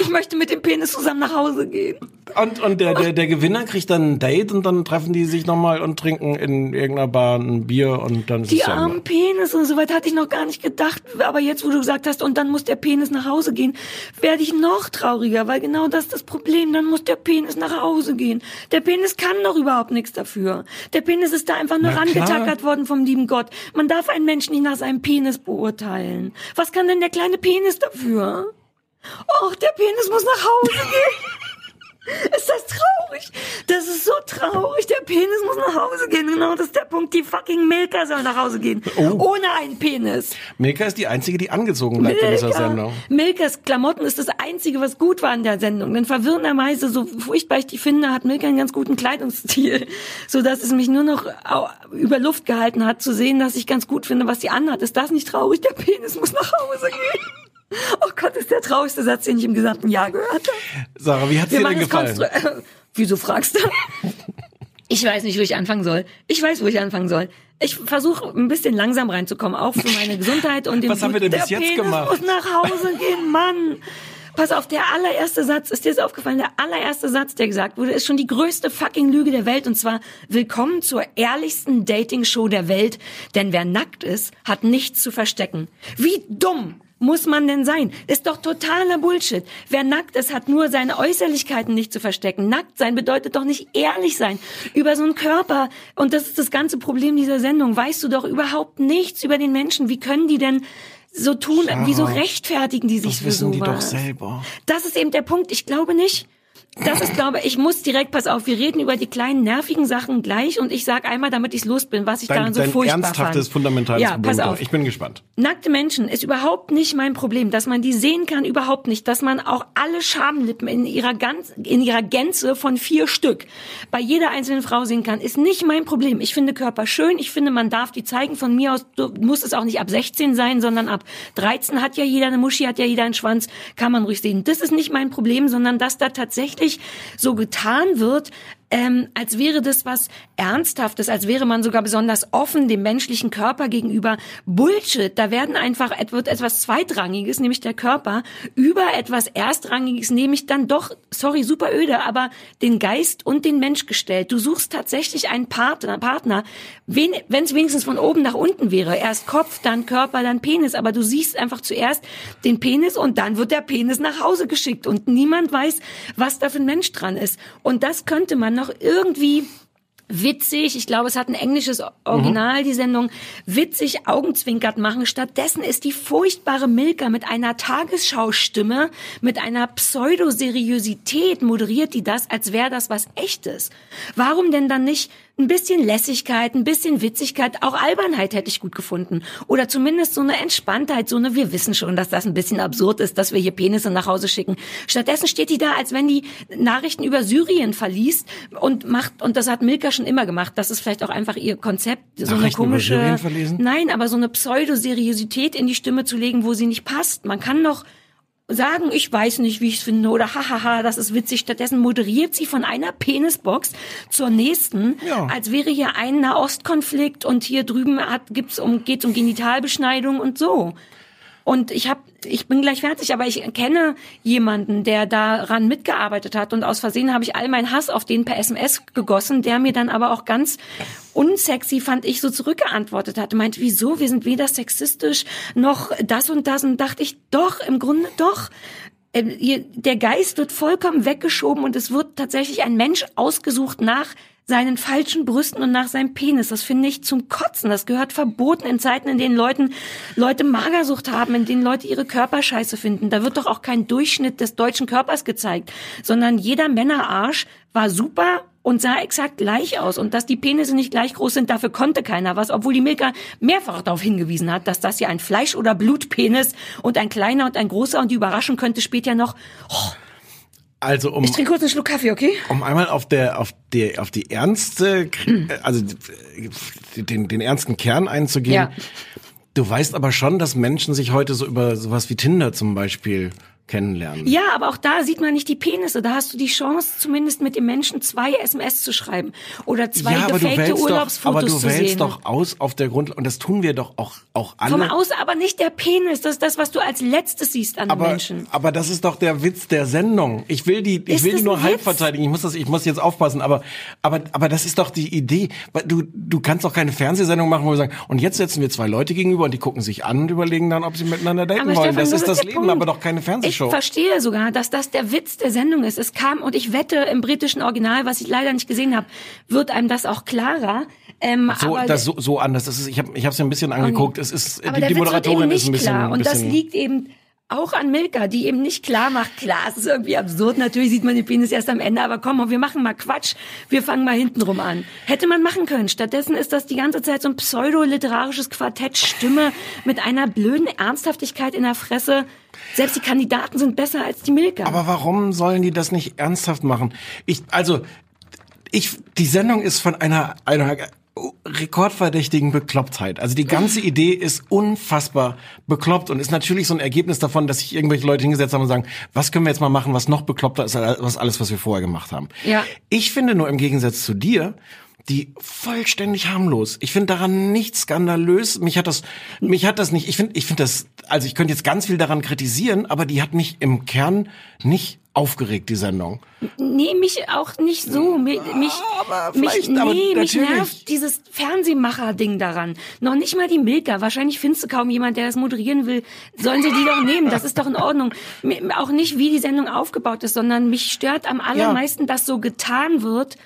Ich möchte mit dem Penis zusammen nach Hause gehen. Und und der der der Gewinner kriegt dann ein Date und dann treffen die sich nochmal und trinken in irgendeiner Bar ein Bier und dann ist Die es armen Penis und so weit hatte ich noch gar nicht gedacht. Aber jetzt, wo du gesagt hast, und dann muss der Penis nach Hause gehen, werde ich noch trauriger, weil genau das ist das Problem. Dann muss der Penis nach Hause gehen. Der Penis kann doch überhaupt nichts dafür. Der Penis ist da einfach nur Na klar. rangetackert worden vom lieben Gott. Man darf einen Menschen nicht nach seinem Penis beurteilen. Was kann denn der kleine Penis dafür? Och, der Penis muss nach Hause gehen. Ist das traurig? Das ist so traurig. Der Penis muss nach Hause gehen. Genau, das ist der Punkt. Die fucking Milka soll nach Hause gehen. Ohne einen Penis. Milka ist die einzige, die angezogen bleibt in dieser Sendung. Milkas Klamotten ist das Einzige, was gut war in der Sendung. Denn verwirrenderweise, so furchtbar ich die finde, hat Milka einen ganz guten Kleidungsstil. So dass es mich nur noch über Luft gehalten hat, zu sehen, dass ich ganz gut finde, was sie anhat. Ist das nicht traurig? Der Penis muss nach Hause gehen. Oh Gott, ist der traurigste Satz, den ich im gesamten Jahr gehört habe. Sarah, wie hat's Wir dir denn gefallen? konstru- Wieso fragst du? Ich weiß nicht, wo ich anfangen soll. Ich weiß, wo ich anfangen soll. Ich versuche ein bisschen langsam reinzukommen, auch für meine Gesundheit und den Was haben wir denn der bis jetzt Penis gemacht? muss nach Hause gehen, Mann. Pass auf, der allererste Satz, ist dir das aufgefallen? Der allererste Satz, der gesagt wurde, ist schon die größte fucking Lüge der Welt und zwar willkommen zur ehrlichsten Dating-Show der Welt, denn wer nackt ist, hat nichts zu verstecken. Wie dumm muss man denn sein? Ist doch totaler Bullshit. Wer nackt ist, hat nur seine Äußerlichkeiten nicht zu verstecken. Nackt sein bedeutet doch nicht ehrlich sein über so einen Körper. Und das ist das ganze Problem dieser Sendung. Weißt du doch überhaupt nichts über den Menschen. Wie können die denn so tun? Wieso rechtfertigen die sich Das für wissen die doch selber. Das ist eben der Punkt. Ich glaube nicht. Das ist, glaube ich, muss direkt, pass auf, wir reden über die kleinen nervigen Sachen gleich und ich sag einmal, damit ich los bin, was ich Dein, daran so dein furchtbar ernsthaftes, fand. fundamentales ja, Problem. pass auf. Ich bin gespannt. Nackte Menschen ist überhaupt nicht mein Problem, dass man die sehen kann, überhaupt nicht, dass man auch alle Schamlippen in ihrer ganz, in ihrer Gänze von vier Stück bei jeder einzelnen Frau sehen kann, ist nicht mein Problem. Ich finde Körper schön, ich finde, man darf die zeigen. Von mir aus muss es auch nicht ab 16 sein, sondern ab 13 hat ja jeder eine Muschi, hat ja jeder einen Schwanz, kann man ruhig sehen. Das ist nicht mein Problem, sondern dass da tatsächlich so getan wird, ähm, als wäre das was Ernsthaftes, als wäre man sogar besonders offen dem menschlichen Körper gegenüber. Bullshit, da werden einfach wird etwas Zweitrangiges, nämlich der Körper, über etwas Erstrangiges, nämlich dann doch, sorry, super öde, aber den Geist und den Mensch gestellt. Du suchst tatsächlich einen Partner, Partner wenn es wenigstens von oben nach unten wäre. Erst Kopf, dann Körper, dann Penis, aber du siehst einfach zuerst den Penis und dann wird der Penis nach Hause geschickt und niemand weiß, was da für ein Mensch dran ist. Und das könnte man noch irgendwie witzig, ich glaube, es hat ein englisches Original, die Sendung, witzig augenzwinkert machen. Stattdessen ist die furchtbare Milka mit einer Tagesschaustimme, mit einer Pseudoseriosität moderiert die das, als wäre das was echtes. Warum denn dann nicht ein bisschen Lässigkeit, ein bisschen Witzigkeit, auch Albernheit hätte ich gut gefunden. Oder zumindest so eine Entspanntheit, so eine, wir wissen schon, dass das ein bisschen absurd ist, dass wir hier Penisse nach Hause schicken. Stattdessen steht die da, als wenn die Nachrichten über Syrien verliest und macht, und das hat Milka schon immer gemacht, das ist vielleicht auch einfach ihr Konzept, so eine komische, nein, aber so eine Pseudoseriosität in die Stimme zu legen, wo sie nicht passt. Man kann noch sagen, ich weiß nicht, wie ich es finde oder hahaha, das ist witzig. Stattdessen moderiert sie von einer Penisbox zur nächsten, Ja. als wäre hier ein Nahostkonflikt und hier drüben hat, gibt's um, geht's um Genitalbeschneidung und so. Und ich habe, ich bin gleich fertig, aber ich kenne jemanden, der daran mitgearbeitet hat und aus Versehen habe ich all meinen Hass auf den per SMS gegossen, der mir dann aber auch ganz unsexy, fand ich, so zurückgeantwortet hat. Meint, wieso? Wir sind weder sexistisch noch das und das. Und dachte ich, doch, im Grunde doch. Ähm, Der Geist wird vollkommen weggeschoben und es wird tatsächlich ein Mensch ausgesucht nach seinen falschen Brüsten und nach seinem Penis. Das finde ich zum Kotzen. Das gehört verboten in Zeiten, in denen Leuten, Leute Magersucht haben, in denen Leute ihre Körperscheiße finden. Da wird doch auch kein Durchschnitt des deutschen Körpers gezeigt, sondern jeder Männerarsch war super und sah exakt gleich aus. Und dass die Penisse nicht gleich groß sind, dafür konnte keiner was, obwohl die Milka mehrfach darauf hingewiesen hat, dass das ja ein Fleisch- oder Blutpenis und ein kleiner und ein großer und die überraschen könnte später noch. Also um, Ich trinke kurz einen Schluck Kaffee, okay? um einmal auf der auf die auf die ernste Hm. also den den ernsten Kern einzugehen. Ja. Du weißt aber schon, dass Menschen sich heute so über sowas wie Tinder zum Beispiel kennenlernen. Ja, aber auch da sieht man nicht die Penisse. Da hast du die Chance, zumindest mit dem Menschen zwei SMS zu schreiben oder zwei ja, gefakte wählst doch, Urlaubsfotos aber du zu wählst sehen. doch aus auf der Grund und das tun wir doch auch auch alle. Vom Aus, aber nicht der Penis. Das ist das, was du als letztes siehst an aber, den Menschen. aber das ist doch der Witz der Sendung. Ich will die, ich Ist will die das nur halb verteidigen. Ich muss das, ich muss jetzt aufpassen. Aber, aber, aber das ist doch die Idee. Du, du kannst doch keine Fernsehsendung machen, wo wir sagen, und jetzt setzen wir zwei Leute gegenüber und die gucken sich an und überlegen dann, ob sie miteinander daten Aber wollen. Stefan, das ist das Leben, Punkt. aber doch keine Fernsehshow. Ich verstehe sogar, dass das der Witz der Sendung ist. Es kam, und ich wette, im britischen Original, was ich leider nicht gesehen habe, wird einem das auch klarer. Ähm, so, aber das so, so anders. Das ist, ich habe, ich habe es ja ein bisschen angeguckt. Es ist, aber die, der die Witz wird Moderatorin eben ist ein nicht bisschen, klar. ein Und das bisschen liegt eben auch an Milka, die eben nicht klar macht, klar, es ist irgendwie absurd, natürlich sieht man den Penis erst am Ende, aber komm, wir machen mal Quatsch, wir fangen mal hintenrum an. Hätte man machen können. Stattdessen ist das die ganze Zeit so ein pseudo-literarisches Quartett Stimme mit einer blöden Ernsthaftigkeit in der Fresse. Selbst die Kandidaten sind besser als die Milka. Aber warum sollen die das nicht ernsthaft machen? Ich, also, ich, die Sendung ist von einer, einer rekordverdächtigen Beklopptheit. Also die ganze Idee ist unfassbar bekloppt und ist natürlich so ein Ergebnis davon, dass sich irgendwelche Leute hingesetzt haben und sagen, was können wir jetzt mal machen, was noch bekloppter ist als alles, was wir vorher gemacht haben. Ja. Ich finde nur im Gegensatz zu dir, die vollständig harmlos. Ich finde daran nichts skandalös. Mich hat das, mich hat das nicht. Ich finde, ich finde das. Also ich könnte jetzt ganz viel daran kritisieren, aber die hat mich im Kern nicht aufgeregt die Sendung. Nee, mich auch nicht so. Mich, mich, aber mich, nee, aber mich nervt dieses Fernsehmacher-Ding daran. Noch nicht mal die Milka. Wahrscheinlich findest du kaum jemand, der das moderieren will. Sollen sie die doch nehmen? Das ist doch in Ordnung. Auch nicht, wie die Sendung aufgebaut ist, sondern mich stört am allermeisten, dass so getan wird,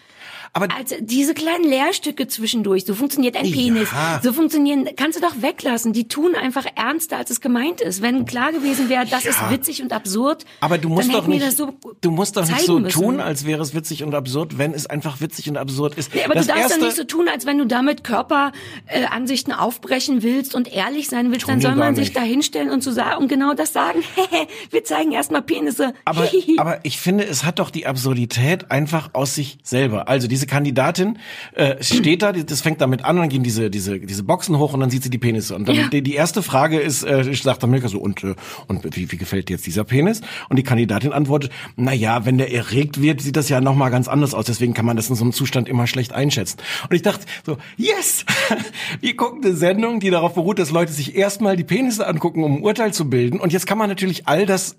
Aber also diese kleinen Lehrstücke zwischendurch, so funktioniert ein Ja. Penis, so funktionieren, kannst du doch weglassen. Die tun einfach ernster, als es gemeint ist. Wenn klar gewesen wäre, das ist witzig und absurd, Aber du musst dann doch nicht, das so du musst doch nicht so müssen. tun, als wäre es witzig und absurd, wenn es einfach witzig und absurd ist. Nee, aber das du darfst erste, dann nicht so tun, als wenn du damit Körperansichten äh, aufbrechen willst und ehrlich sein willst. Tun Dann soll man sich da hinstellen und, zu sagen, und genau das sagen. wir zeigen erstmal Penisse. aber, aber ich finde, es hat doch die Absurdität einfach aus sich selber. Also diese Kandidatin äh, steht da, das fängt damit an und dann gehen diese diese diese Boxen hoch und dann sieht sie die Penisse und dann Ja. die, die erste Frage ist, äh, sagt dann Milka so und äh, und wie, wie gefällt dir jetzt dieser Penis? Und die Kandidatin antwortet, na ja, wenn der erregt wird, sieht das ja noch mal ganz anders aus. Deswegen kann man das in so einem Zustand immer schlecht einschätzen. Und ich dachte so, yes, wir gucken eine Sendung, die darauf beruht, dass Leute sich erstmal die Penisse angucken, um ein Urteil zu bilden. Und jetzt kann man natürlich all das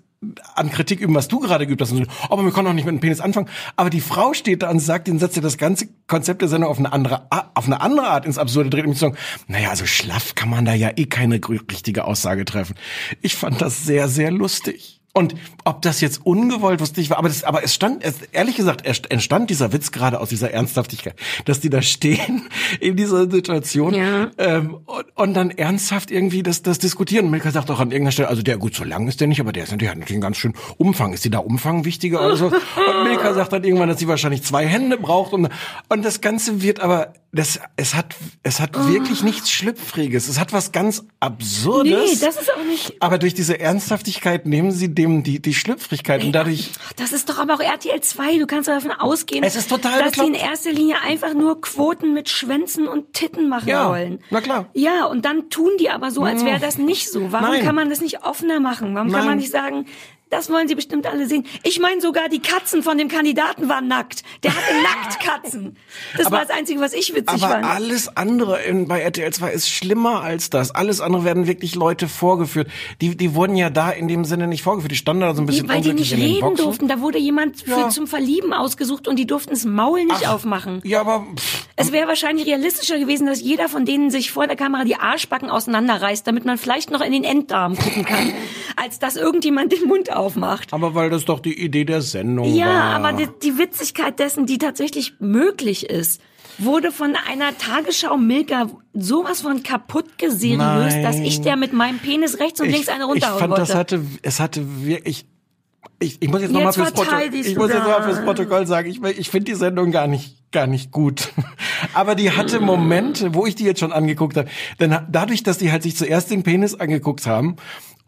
an Kritik üben, was du gerade geübt hast. Und so, aber wir können doch nicht mit dem Penis anfangen. Aber die Frau steht da und sagt den Satz, der das ganze Konzept der Sendung auf eine andere, auf eine andere Art ins Absurde dreht. Und zu sagen, naja, also schlaff kann man da ja eh keine richtige Aussage treffen. Ich fand das sehr, sehr lustig. Und ob das jetzt ungewollt lustig war, aber, das, aber es stand, es, ehrlich gesagt, es entstand dieser Witz gerade aus dieser Ernsthaftigkeit, dass die da stehen in dieser Situation Ja. ähm, und, und dann ernsthaft irgendwie das, das diskutieren. Und Milka sagt auch an irgendeiner Stelle, also der, gut, so lang ist der nicht, aber der ist natürlich, hat natürlich einen ganz schön Umfang. Ist die da Umfang wichtiger oder so? Und Milka sagt dann irgendwann, dass sie wahrscheinlich zwei Hände braucht. Und, und das Ganze wird aber, das, es hat, es hat wirklich nichts Schlüpfriges. Es hat was ganz Absurdes. Nee, das ist auch nicht. Aber durch diese Ernsthaftigkeit nehmen sie dem die, die Schlüpfrigkeit und dadurch, Das ist doch aber auch RTL 2. Du kannst doch davon ausgehen, Es ist total dass die in bekloppt. erster Linie einfach nur Quoten mit Schwänzen und Titten machen Ja, wollen. na klar. Ja, und dann tun die aber so, als wäre das nicht so. Warum Nein. kann man das nicht offener machen? Warum kann Nein. man nicht sagen, das wollen sie bestimmt alle sehen. Ich meine, sogar die Katzen von dem Kandidaten waren nackt. Der hatte Nacktkatzen. Das Aber- war das Einzige, was ich witzig aber fand. alles andere in, bei RTL 2 ist schlimmer als das. Alles andere werden wirklich Leute vorgeführt. Die, die wurden ja da in dem Sinne nicht vorgeführt. Die standen da so ein bisschen Nee, weil die nicht reden durften. Da wurde jemand für Ja. zum Verlieben ausgesucht und die durften das Maul nicht aufmachen. Ja, aber pff, Es wäre wahrscheinlich realistischer gewesen, dass jeder von denen sich vor der Kamera die Arschbacken auseinanderreißt, damit man vielleicht noch in den Enddarm gucken kann, als dass irgendjemand den Mund aufmacht. aber weil das doch die Idee der Sendung Ja, war. aber die, die Witzigkeit dessen, die tatsächlich möglich ist, wurde von einer Tagesschau Milka sowas von kaputt geseriöst, Nein. dass ich der mit meinem Penis rechts und links eine ich runterhauen fand, wollte. das hatte, es hatte wirklich, ich, ich muss jetzt nochmal fürs, Protokoll, ich muss jetzt noch fürs Protokoll sagen, ich, ich finde die Sendung gar nicht, gar nicht gut. Aber die hatte Momente, wo ich die jetzt schon angeguckt habe. Denn dadurch, dass die halt sich zuerst den Penis angeguckt haben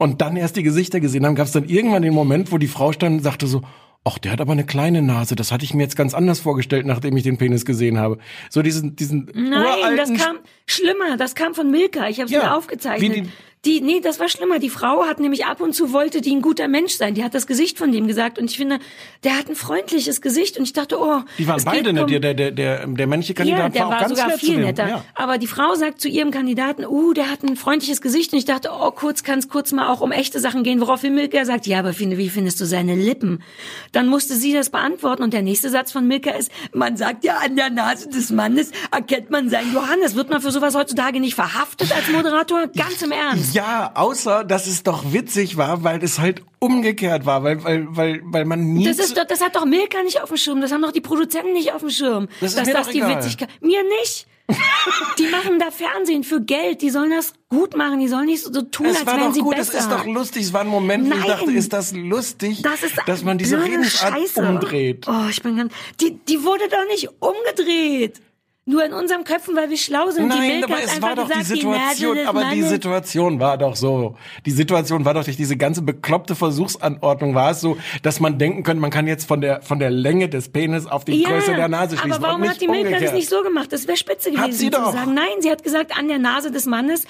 und dann erst die Gesichter gesehen haben, gab es dann irgendwann den Moment, wo die Frau stand und sagte so, Ach, der hat aber eine kleine Nase. Das hatte ich mir jetzt ganz anders vorgestellt, nachdem ich den Penis gesehen habe. So diesen, diesen Nein, das kam schlimmer. Das kam von Milka. Ich habe es Ja, mir aufgezeichnet. wie die- die, nee, das war schlimmer. Die Frau hat nämlich ab und zu wollte die ein guter Mensch sein. Die hat das Gesicht von dem gesagt und ich finde, der hat ein freundliches Gesicht und ich dachte, oh, Die waren beide nett. um- Der, der, der, der männliche Kandidat ja, der war auch war ganz sogar nett viel netter. Ja. Aber die Frau sagt zu ihrem Kandidaten, uh, der hat ein freundliches Gesicht. Und ich dachte, oh, kurz kann es kurz mal auch um echte Sachen gehen. Woraufhin Milka sagt, ja, aber finde, wie findest du seine Lippen? Dann musste sie das beantworten. Und der nächste Satz von Milka ist, man sagt ja, an der Nase des Mannes erkennt man seinen Johannes. Wird man für sowas heutzutage nicht verhaftet als Moderator? Ganz im Ernst. Ja, außer, dass es doch witzig war, weil es halt umgekehrt war, weil, weil, weil, weil man nie. Das ist doch, das hat doch Milka nicht auf dem Schirm, das haben doch die Produzenten nicht auf dem Schirm. Das ist dass mir das doch die egal. Witzigkeit. Mir nicht. die machen da Fernsehen für Geld, die sollen das gut machen, die sollen nicht so, tun, es als war wären doch sie gut, besser. es ist doch lustig. Es war ein Moment, wo ich Nein. dachte, ist das lustig, das ist dass man diese Redensart Scheiße. umdreht. Oh, ich bin ganz, die, die wurde doch nicht umgedreht. Nur in unserem Köpfen, weil wir schlau sind. die Nein, Milka aber es war doch die gesagt, Situation, Nase des aber die Situation war doch so. Die Situation war doch durch diese ganze bekloppte Versuchsanordnung war es so, dass man denken könnte, man kann jetzt von der von der Länge des Penis auf die Größe der Nase schließen. Aber warum hat die Milka das nicht so gemacht? Das wäre spitze gewesen. Hat sie zu doch. Sagen. Nein, sie hat gesagt, an der Nase des Mannes,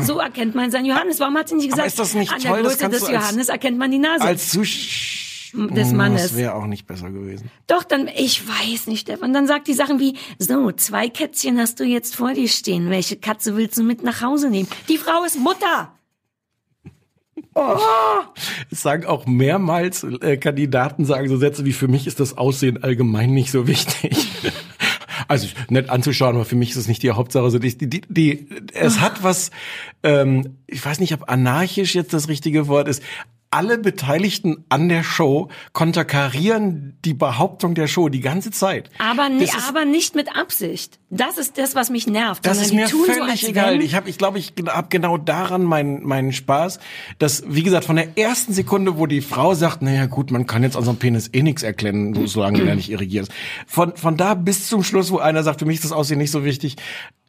so erkennt man seinen Johannes. Warum hat sie nicht Aber gesagt, ist das nicht an toll? der Größe des Johannes erkennt man die Nase Als Zusch des Das Mannes? wäre auch nicht besser gewesen. Doch, dann, ich weiß nicht, Stefan. Dann sagt die Sachen wie, so, zwei Kätzchen hast du jetzt vor dir stehen. Welche Katze willst du mit nach Hause nehmen? Die Frau ist Mutter. Es sagen auch mehrmals äh, Kandidaten sagen so Sätze wie für mich ist das Aussehen allgemein nicht so wichtig. Also nett anzuschauen, aber für mich ist es nicht die Hauptsache. Also die, die, die, es hat was, ähm, ich weiß nicht, ob anarchisch jetzt das richtige Wort ist. Alle Beteiligten an der Show konterkarieren die Behauptung der Show die ganze Zeit. Aber, Das ist- aber nicht mit Absicht. Das ist das, was mich nervt. Das ist mir so, völlig als egal. Ich habe, ich glaube, ich habe genau daran meinen meinen Spaß, dass wie gesagt von der ersten Sekunde, wo die Frau sagt, naja gut, man kann jetzt so einem Penis eh nichts erkennen, so- solange er nicht irrigiert ist. Von von da bis zum Schluss, wo einer sagt, für mich ist das Aussehen nicht so wichtig,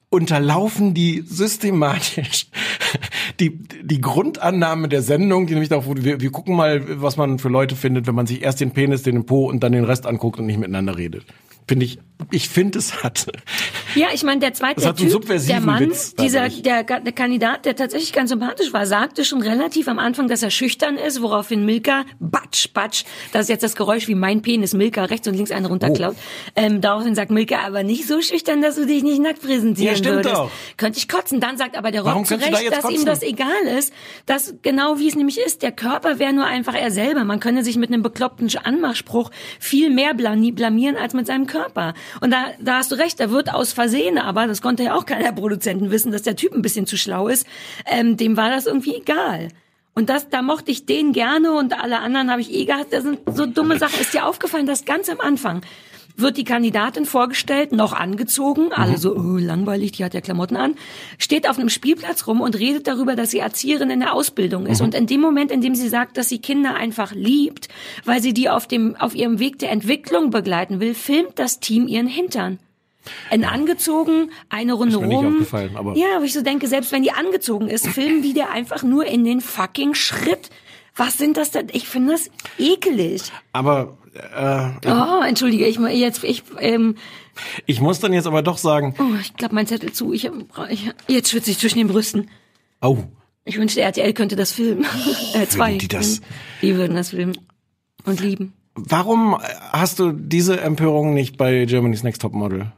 unterlaufen die systematisch die die Grundannahme der Sendung, die nämlich darauf, wurde, wir, wir gucken mal, was man für Leute findet, wenn man sich erst den Penis, den Po und dann den Rest anguckt und nicht miteinander redet. Finde ich, ich finde es hat. Ja, ich meine, der zweite der einen Typ, der Mann, Witz dieser der, der Kandidat, der tatsächlich ganz sympathisch war, sagte schon relativ am Anfang, dass er schüchtern ist, woraufhin Milka, batsch, batsch, das ist jetzt das Geräusch wie mein Penis, Milka rechts und links eine runterklaut. Oh. Ähm, daraufhin sagt Milka, aber nicht so schüchtern, dass du dich nicht nackt präsentieren Ja, stimmt würdest. doch. Könnte ich kotzen. Dann sagt aber der Rob zu könntest du da dass ihm kotzen? das egal ist, dass genau wie es nämlich ist, der Körper wäre nur einfach er selber. Man könne sich mit einem bekloppten Anmachspruch viel mehr blami- blamieren als mit seinem Körper. Und da, da hast du recht, da wird aus Versehen, aber das konnte ja auch keiner Produzenten wissen, dass der Typ ein bisschen zu schlau ist. Ähm, dem war das irgendwie egal. Und das, da mochte ich den gerne und alle anderen habe ich eh gehabt. Das sind so dumme Sachen. Ist dir aufgefallen, dass ganz am Anfang wird die Kandidatin vorgestellt, noch angezogen, alle so oh, langweilig, die hat ja Klamotten an, steht auf einem Spielplatz rum und redet darüber, dass sie Erzieherin in der Ausbildung ist. Und in dem Moment, in dem sie sagt, dass sie Kinder einfach liebt, weil sie die auf dem auf ihrem Weg der Entwicklung begleiten will, filmt das Team ihren Hintern. In angezogen, eine Runde Ist mir nicht rum. aber- ja, aber ich so denke, selbst wenn die angezogen ist, filmen die der einfach nur in den fucking Schritt. Was sind das denn? Ich finde das ekelig. Aber äh, Oh, entschuldige, ich jetzt ich ähm, ich muss dann jetzt aber doch sagen, oh, ich klappe meinen Zettel zu. Ich, ich jetzt schwitze ich zwischen den Brüsten. oh, Ich wünschte, RTL könnte das filmen. äh, zwei. die das? Die würden das filmen und lieben. warum hast du diese Empörung nicht bei Germany's Next Top Model?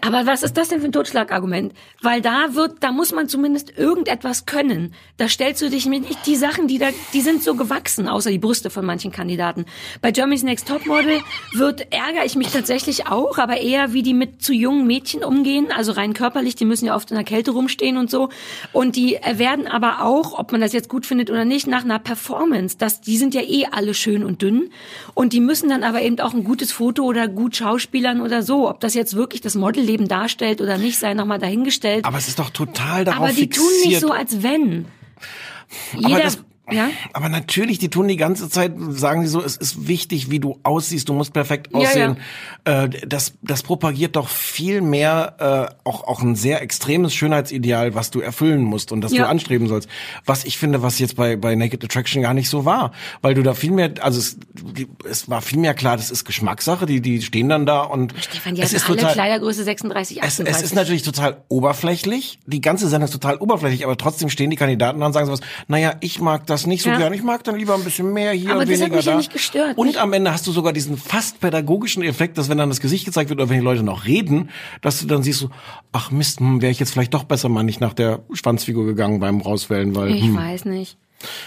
Aber was ist das denn für ein Totschlagargument? Weil da wird, da muss man zumindest irgendetwas können. Da stellst du dich mit nicht die Sachen, die da, die sind so gewachsen, außer die Brüste von manchen Kandidaten. Bei Germany's Next Topmodel wird ärgere ich mich tatsächlich auch, aber eher wie die mit zu jungen Mädchen umgehen, also rein körperlich, die müssen ja oft in der Kälte rumstehen und so. Und die werden aber auch, ob man das jetzt gut findet oder nicht, nach einer Performance, das, die sind ja eh alle schön und dünn. Und die müssen dann aber eben auch ein gutes Foto oder gut schauspielern oder so. Ob das jetzt wirklich das Modelleben darstellt oder nicht, sei nochmal dahingestellt. Aber es ist doch total darauf Aber die fixiert. tun nicht so, als wenn. Jeder, das- ja? Aber natürlich, die tun die ganze Zeit, sagen sie so, es ist wichtig, wie du aussiehst, du musst perfekt Ja, aussehen. Äh, das, das propagiert doch viel mehr äh, auch, auch ein sehr extremes Schönheitsideal, was du erfüllen musst und das Ja. du anstreben sollst. Was ich finde, was jetzt bei, bei Naked Attraction gar nicht so war. Weil du da viel mehr, also es, es war viel mehr klar, das ist Geschmackssache, die, die stehen dann da und Stefan, die es ist alle total, Kleidergröße 36, es, 38. es ist natürlich total oberflächlich. Die ganze Sendung ist total oberflächlich, aber trotzdem stehen die Kandidaten da und sagen sowas, naja, ich mag das nicht so Ja. gern, ich mag dann lieber ein bisschen mehr hier Aber und das hat weniger mich ja da. nicht gestört. Und Mich- am Ende hast du sogar diesen fast pädagogischen Effekt, dass wenn dann das Gesicht gezeigt wird oder wenn die Leute noch reden, dass du dann siehst so, ach Mist, hm, wäre ich jetzt vielleicht doch besser mal nicht nach der Schwanzfigur gegangen beim Rauswählen, weil Ich hm. weiß nicht.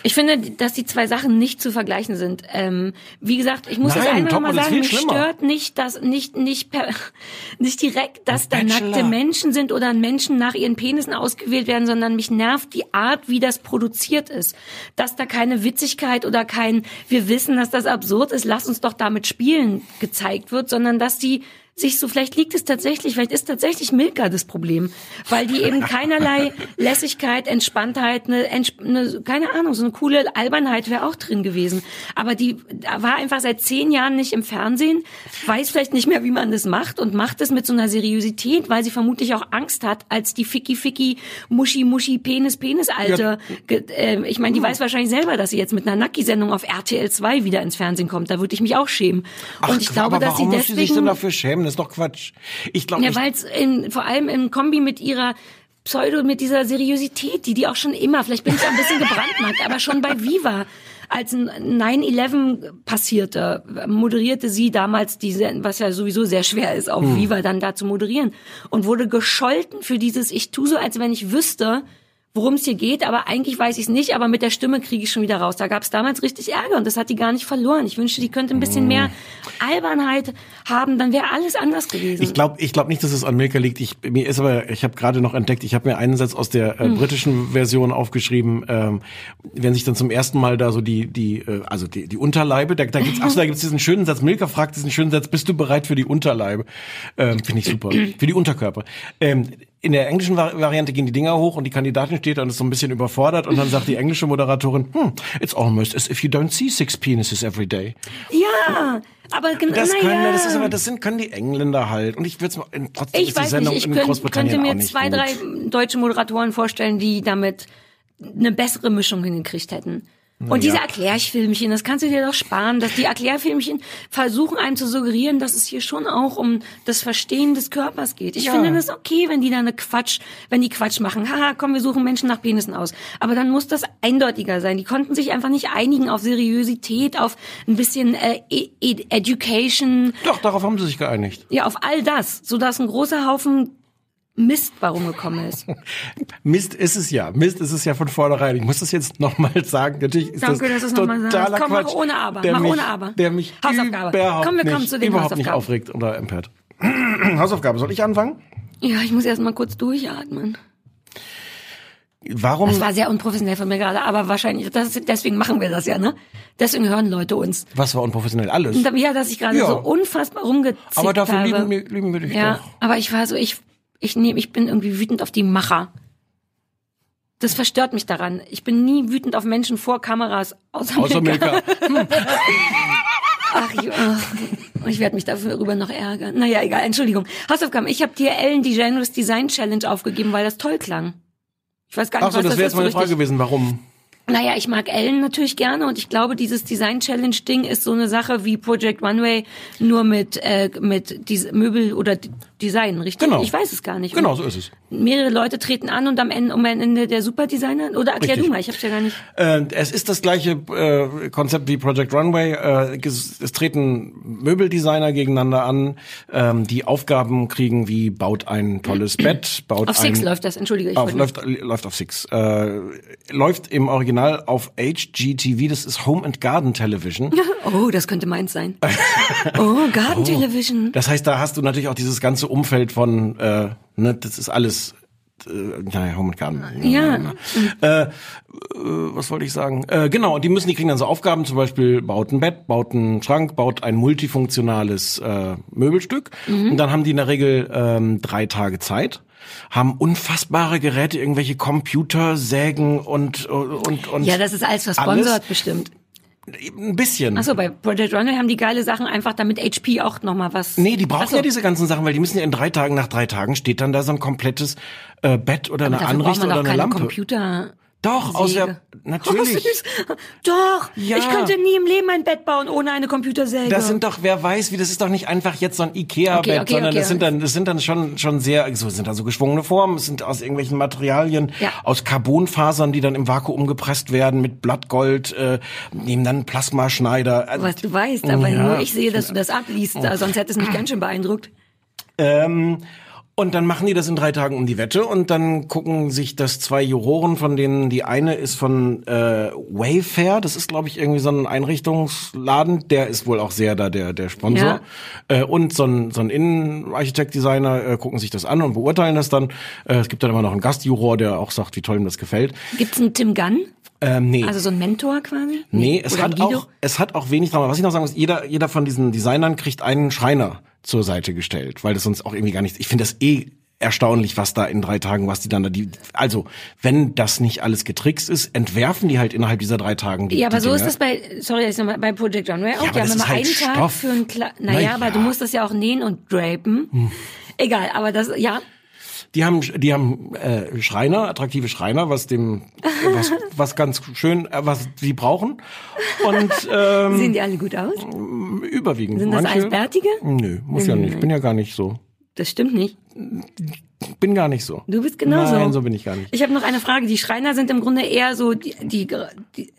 Ich finde, dass die zwei Sachen nicht zu vergleichen sind. Ähm, wie gesagt, ich muss das Nein, einmal Top mal sagen, mich schlimmer. stört nicht, dass nicht nicht per, nicht direkt, dass da nackte Menschen sind oder Menschen nach ihren Penissen ausgewählt werden, sondern mich nervt die Art, wie das produziert ist. Dass da keine Witzigkeit oder kein wir wissen, dass das absurd ist, lass uns doch damit spielen gezeigt wird, sondern dass die sich so, vielleicht liegt es tatsächlich, vielleicht ist tatsächlich Milka das Problem, weil die eben keinerlei Lässigkeit, Entspanntheit, eine, eine keine Ahnung, so eine coole Albernheit wäre auch drin gewesen. Aber die war einfach seit zehn Jahren nicht im Fernsehen, weiß vielleicht nicht mehr, wie man das macht und macht es mit so einer Seriosität, weil sie vermutlich auch Angst hat, als die Ficky Ficky Muschi Muschi Penis Penis Alte. ge- ähm, ich meine, die weiß wahrscheinlich selber, dass sie jetzt mit einer Nacki-Sendung auf RTL 2 wieder ins Fernsehen kommt. Da würde ich mich auch schämen. und ich glaube, aber dass sie warum muss sie sich denn deswegen dafür schämen? Das ist doch Quatsch. Ich glaube ja, weil es vor allem im Kombi mit ihrer Pseudo, mit dieser Seriosität, die die auch schon immer, vielleicht bin ich ein bisschen gebrandmarkt, aber schon bei Viva, als ein 9-11 passierte, moderierte sie damals diese, was ja sowieso sehr schwer ist, auf Hm. Viva dann da zu moderieren und wurde gescholten für dieses, ich tu so, als wenn ich wüsste, worum es hier geht, aber eigentlich weiß ich es nicht, aber mit der Stimme kriege ich schon wieder raus. Da gab es damals richtig Ärger und das hat die gar nicht verloren. Ich wünschte, die könnte ein bisschen mehr Albernheit haben, dann wäre alles anders gewesen. Ich glaube ich glaub nicht, dass es an Milka liegt. Ich, mir ist aber, ich habe gerade noch entdeckt, ich habe mir einen Satz aus der Hm. äh, britischen Version aufgeschrieben, ähm, wenn sich dann zum ersten Mal da so die, die, äh, also die, die Unterleibe, da, da gibt's, ach so, da gibt's diesen schönen Satz, Milka fragt diesen schönen Satz, bist du bereit für die Unterleibe? Ähm, Finde ich super. für die Unterkörper. Ähm, in der englischen Vari- Variante gehen die Dinger hoch und die Kandidatin steht da und ist so ein bisschen überfordert und dann sagt die englische Moderatorin, hm, it's almost as if you don't see six penises every day. Ja, aber genau, Das können, das ist aber, das sind, können die Engländer halt. Und ich würde es trotzdem ich ist die Sendung nicht, ich in könnt, Großbritannien könnte auch mir nicht zwei, gut. drei deutsche Moderatoren vorstellen, die damit eine bessere Mischung hingekriegt hätten. Und diese Erklärfilmchen, das kannst du dir doch sparen, dass die Erklärfilmchen versuchen einem zu suggerieren, dass es hier schon auch um das Verstehen des Körpers geht. Ich Ja. finde das okay, wenn die da eine Quatsch, wenn die Quatsch machen. Haha, komm, wir suchen Menschen nach Penissen aus. Aber dann muss das eindeutiger sein. Die konnten sich einfach nicht einigen auf Seriosität, auf ein bisschen äh, E- E- Education, Doch, darauf haben sie sich geeinigt. ja, auf all das, sodass ein großer Haufen Mist warum gekommen ist. Mist ist es ja. Mist ist es ja von vornherein. Ich muss das jetzt nochmal sagen. Natürlich ist Danke, das dass nochmal sagst. totaler Komm, mach Quatsch. ohne Aber. Der Mach mich, ohne Aber. Der mich Hausaufgabe. überhaupt Komm, wir kommen nicht, zu den überhaupt nicht aufregt oder empört. Hausaufgabe. Soll ich anfangen? Ja, ich muss erst mal kurz durchatmen. Warum? Das war sehr unprofessionell von mir gerade, aber wahrscheinlich, das, deswegen machen wir das ja, ne? Deswegen hören Leute uns. was war unprofessionell? Alles. Ja, dass ich gerade Ja. so unfassbar rumgezickt Aber dafür habe. lieben, lieben wir dich ja, doch. aber ich war so, ich, ich nehme, ich bin irgendwie wütend auf die Macher. Das verstört mich daran. Ich bin nie wütend auf Menschen vor Kameras, außer, Außer Milka. Milka. Ach, ich, ach, ich werde mich darüber noch ärgern. Naja, egal, Entschuldigung. Hausaufgaben. Ich habe dir Ellen DeGeneres Design Challenge aufgegeben, weil das toll klang. Ich weiß gar nicht, Ach so, was das das wäre jetzt meine so Frage gewesen. Warum? Naja, ich mag Ellen natürlich gerne und ich glaube, dieses Design Challenge Ding ist so eine Sache wie Project Runway, nur mit äh, mit diese Möbel oder Design, richtig? Genau. Ich weiß es gar nicht. Genau, so ist es. Mehrere Leute treten an und am Ende um am Ende der Superdesigner oder erklär Richtig. du mal, ich hab's ja gar nicht. Äh, es ist das gleiche äh, Konzept wie Project Runway. Äh, es, es treten Möbeldesigner gegeneinander an, ähm, die Aufgaben kriegen wie baut ein tolles Bett, baut Auf ein Six läuft das, entschuldige, ich auf, läuft, läuft auf Six. Äh, läuft im Original auf HGTV, das ist Home and Garden Television. Oh, das könnte meins sein. Oh, Garden Television. Das heißt, da hast du natürlich auch dieses ganze Umfeld von, äh, ne, das ist alles, äh, naja, Home and Garden. Ja. Äh, äh, was wollte ich sagen? Äh, genau, und die müssen, die kriegen dann so Aufgaben, zum Beispiel baut ein Bett, baut einen Schrank, baut ein multifunktionales äh, Möbelstück. Mhm. Und dann haben die in der Regel ähm, drei Tage Zeit haben unfassbare Geräte, irgendwelche Computer, Sägen und und und Ja, das ist alles versponsert bestimmt. Ein bisschen. Achso, bei Project Runway haben die geile Sachen einfach, damit HP auch noch mal was. Nee, die brauchen so. ja diese ganzen Sachen, weil die müssen ja in drei Tagen, nach drei Tagen steht dann da so ein komplettes äh, Bett oder eine Dafür braucht Anrichte oder eine Lampe. Computer. Doch, aus der, Säge. Oh, natürlich. süß. Doch, Ja. ich könnte nie im Leben ein Bett bauen ohne eine Computersäge. Das sind doch, wer weiß, wie das ist doch nicht einfach jetzt so ein Ikea-Bett, Okay, okay, sondern okay. das sind dann, das sind dann schon schon sehr, so sind da so geschwungene Formen, es sind aus irgendwelchen Materialien, Ja. aus Carbonfasern, die dann im Vakuum gepresst werden mit Blattgold, äh, nehmen dann Plasmaschneider. Also, was du weißt, aber Ja. nur ich sehe, dass du das abliest, äh, sonst hätte es mich ganz schön beeindruckt. Ähm, Und dann machen die das in drei Tagen um die Wette und dann gucken sich das zwei Juroren, von denen die eine ist von äh, Wayfair, das ist glaube ich irgendwie so ein Einrichtungsladen, der ist wohl auch sehr da der der Sponsor. Äh, und so ein so ein Innenarchitekt-Designer äh, gucken sich das an und beurteilen das dann. Äh, es gibt dann immer noch einen Gastjuror, der auch sagt, wie toll ihm das gefällt. Gibt's einen Tim Gunn? Ähm, nee. Also so ein Mentor quasi? Nee, es Oder hat auch, es hat auch wenig Drama. Was ich noch sagen muss, jeder, jeder von diesen Designern kriegt einen Schreiner zur Seite gestellt, weil das sonst auch irgendwie gar nichts, ich finde das eh erstaunlich, was da in drei Tagen, was die dann da, die, also, wenn das nicht alles getrickst ist, entwerfen die halt innerhalb dieser drei Tagen die Ja, aber die so ist Dinge. das bei, sorry, jetzt nochmal, bei Project Runway auch. aber die haben immer ist halt einen Tag Stoff. für ein Kla naja, Na aber ja. du musst das ja auch nähen und drapen. Egal, aber das, ja, Die haben, die haben äh, Schreiner, attraktive Schreiner, was dem, was, was ganz schön, äh, was die brauchen. Und ähm, sehen die alle gut aus? überwiegend. Sind das Manche, alles Bärtige? Nö, muss ja nicht. Bin ja gar nicht so. Das stimmt nicht. Bin gar nicht so. Du bist genauso. Nein, so bin ich gar nicht. Ich habe noch eine Frage. Die Schreiner sind im Grunde eher so die, die, die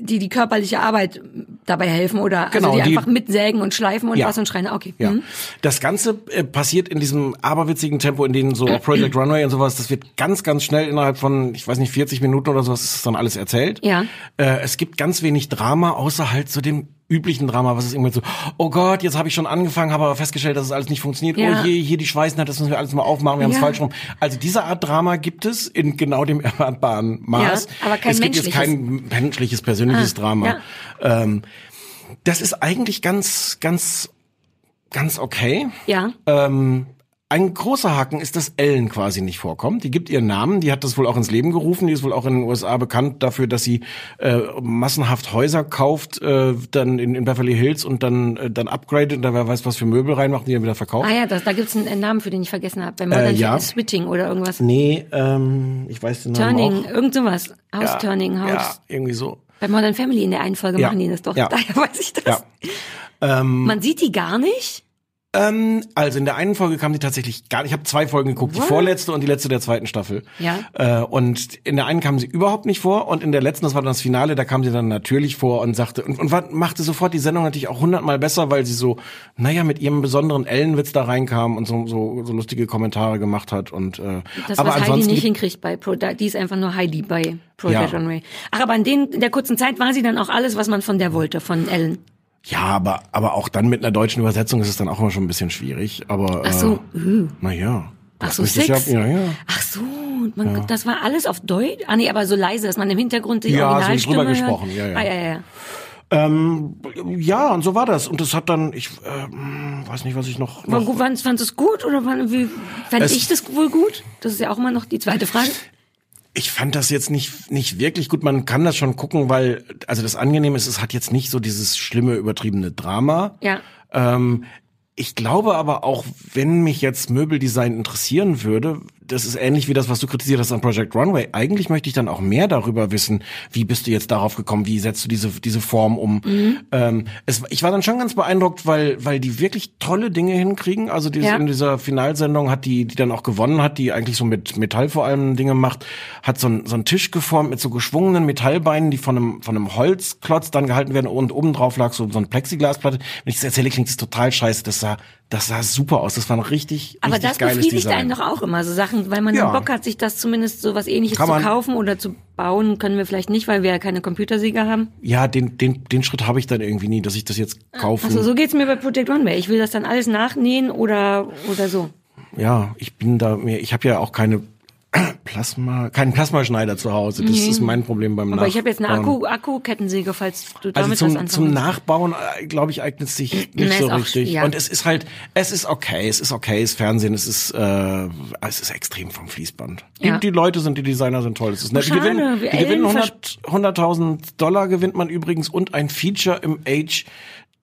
die die körperliche Arbeit dabei helfen oder Genau, also die, die- einfach mitsägen und schleifen und Ja. was und Schreiner. Okay. Ja. Mhm. Das Ganze äh, passiert in diesem aberwitzigen Tempo, in dem so auch Project Runway und sowas, das wird ganz, ganz schnell innerhalb von, ich weiß nicht, 40 Minuten oder sowas ist dann alles erzählt. Ja. Äh, es gibt ganz wenig Drama, außer halt so dem üblichen Drama, was ist irgendwie so, oh Gott, jetzt habe ich schon angefangen, habe aber festgestellt, dass es alles nicht funktioniert. Ja. Oh je, hier die Schweißnaht, das müssen wir alles mal aufmachen, wir haben es Ja. falsch rum. Also diese Art Drama gibt es in genau dem erwartbaren Maß. Ja, aber kein es gibt jetzt kein menschliches, persönliches Ah, Drama. ja. Ähm, das ist eigentlich ganz, ganz, ganz okay. Ja. Ähm, ein großer Haken ist, dass Ellen quasi nicht vorkommt. Die gibt ihren Namen, die hat das wohl auch ins Leben gerufen. Die ist wohl auch in den USA bekannt dafür, dass sie äh, massenhaft Häuser kauft, äh, dann in, in Beverly Hills und dann äh, dann upgradet und da wer weiß was für Möbel reinmacht, die dann wieder verkauft. Ah ja, das, da gibt's einen, einen Namen für den ich vergessen habe. Bei Modern Äh, ja. Switching oder irgendwas. Nee, ähm, ich weiß den Namen Turning, auch. irgend sowas. House Ja, Turning, House. Ja, irgendwie so. Bei Modern Family in der einen Folge Ja. machen die das doch. Ja. Daher weiß ich das. Ja. Ähm, Man sieht die gar nicht. Ähm, also in der einen Folge kam die tatsächlich gar nicht. Ich habe zwei Folgen geguckt, die What? vorletzte und die letzte der zweiten Staffel. Ja. Äh, und in der einen kam sie überhaupt nicht vor und in der letzten, das war dann das Finale, da kam sie dann natürlich vor und sagte und, und war, machte sofort die Sendung natürlich auch hundertmal besser, weil sie so, naja, mit ihrem besonderen Ellenwitz da reinkam und so, so, so lustige Kommentare gemacht hat und äh, Das, aber was Heidi nicht hinkriegt bei Pro, die ist einfach nur Heidi bei Project Ja. Runway. Ach, aber in, den, in der kurzen Zeit war sie dann auch alles, was man von der wollte, von Ellen. Ja, aber aber auch dann mit einer deutschen Übersetzung ist es dann auch immer schon ein bisschen schwierig. Aber Ach so, äh, uh. naja. Ach so, Sex? Ja, ja, ja. Ach so, man, das war alles auf Deutsch? Ah nee, aber so leise, dass man im Hintergrund die Ja, so Originalstimme drüber hört. gesprochen, ja, ja. Ah, ja, ja, ja. Ähm, ja, und so war das. Und das hat dann, ich ähm, weiß nicht, was ich noch. Noch fandst, fandst du es gut oder wann, wie, fand Es- ich das wohl gut? Das ist ja auch immer noch die zweite Frage. Ich fand das jetzt nicht nicht wirklich gut. Man kann das schon gucken, weil also das Angenehme ist, es hat jetzt nicht so dieses schlimme übertriebene Drama. Ja. Ähm, ich glaube aber auch, wenn mich jetzt Möbeldesign interessieren würde, das ist ähnlich wie das, was du kritisiert hast an Project Runway. Eigentlich möchte ich dann auch mehr darüber wissen, wie bist du jetzt darauf gekommen, wie setzt du diese diese Form um. Ähm, es, ich war dann schon ganz beeindruckt, weil weil die wirklich tolle Dinge hinkriegen. Also diese, Ja. in dieser Finalsendung hat die, die dann auch gewonnen hat, die eigentlich so mit Metall vor allem Dinge macht, hat so, ein, so einen Tisch geformt mit so geschwungenen Metallbeinen, die von einem von einem Holzklotz dann gehalten werden und oben drauf lag so so eine Plexiglasplatte. Wenn ich das erzähle, klingt das total scheiße. Das sah das sah super aus. Das war ein richtig Aber richtig das befriedigt einen doch auch immer, so Sachen, weil man Ja. Bock hat, sich das zumindest so was ähnliches Kann zu kaufen oder zu bauen, können wir vielleicht nicht, weil wir ja keine Computersieger haben. Ja, den, den, den Schritt habe ich dann irgendwie nie, dass ich das jetzt kaufe. Also so geht's mir bei Project Runway. Ich will das dann alles nachnähen oder oder so. Ja, ich bin da mir, ich habe ja auch keine Plasma, keinen Plasmaschneider zu Hause. Das ist mein Problem beim Aber ich habe jetzt eine Nachbauen. Akku Akku-Kettensäge, falls du Also damit was zum, anfangen zum. Nachbauen, äh, glaube ich, eignet sich nicht Na, so auch- richtig. ja. Und es ist halt, es ist okay, es ist okay, es ist Fernsehen, es ist, äh, es ist extrem vom Fließband. Die, Ja. die Leute sind, die Designer sind toll. Es ist nett. Die gewinnen, die gewinnen Ellen 100 100.000 Dollar gewinnt man übrigens und ein Feature im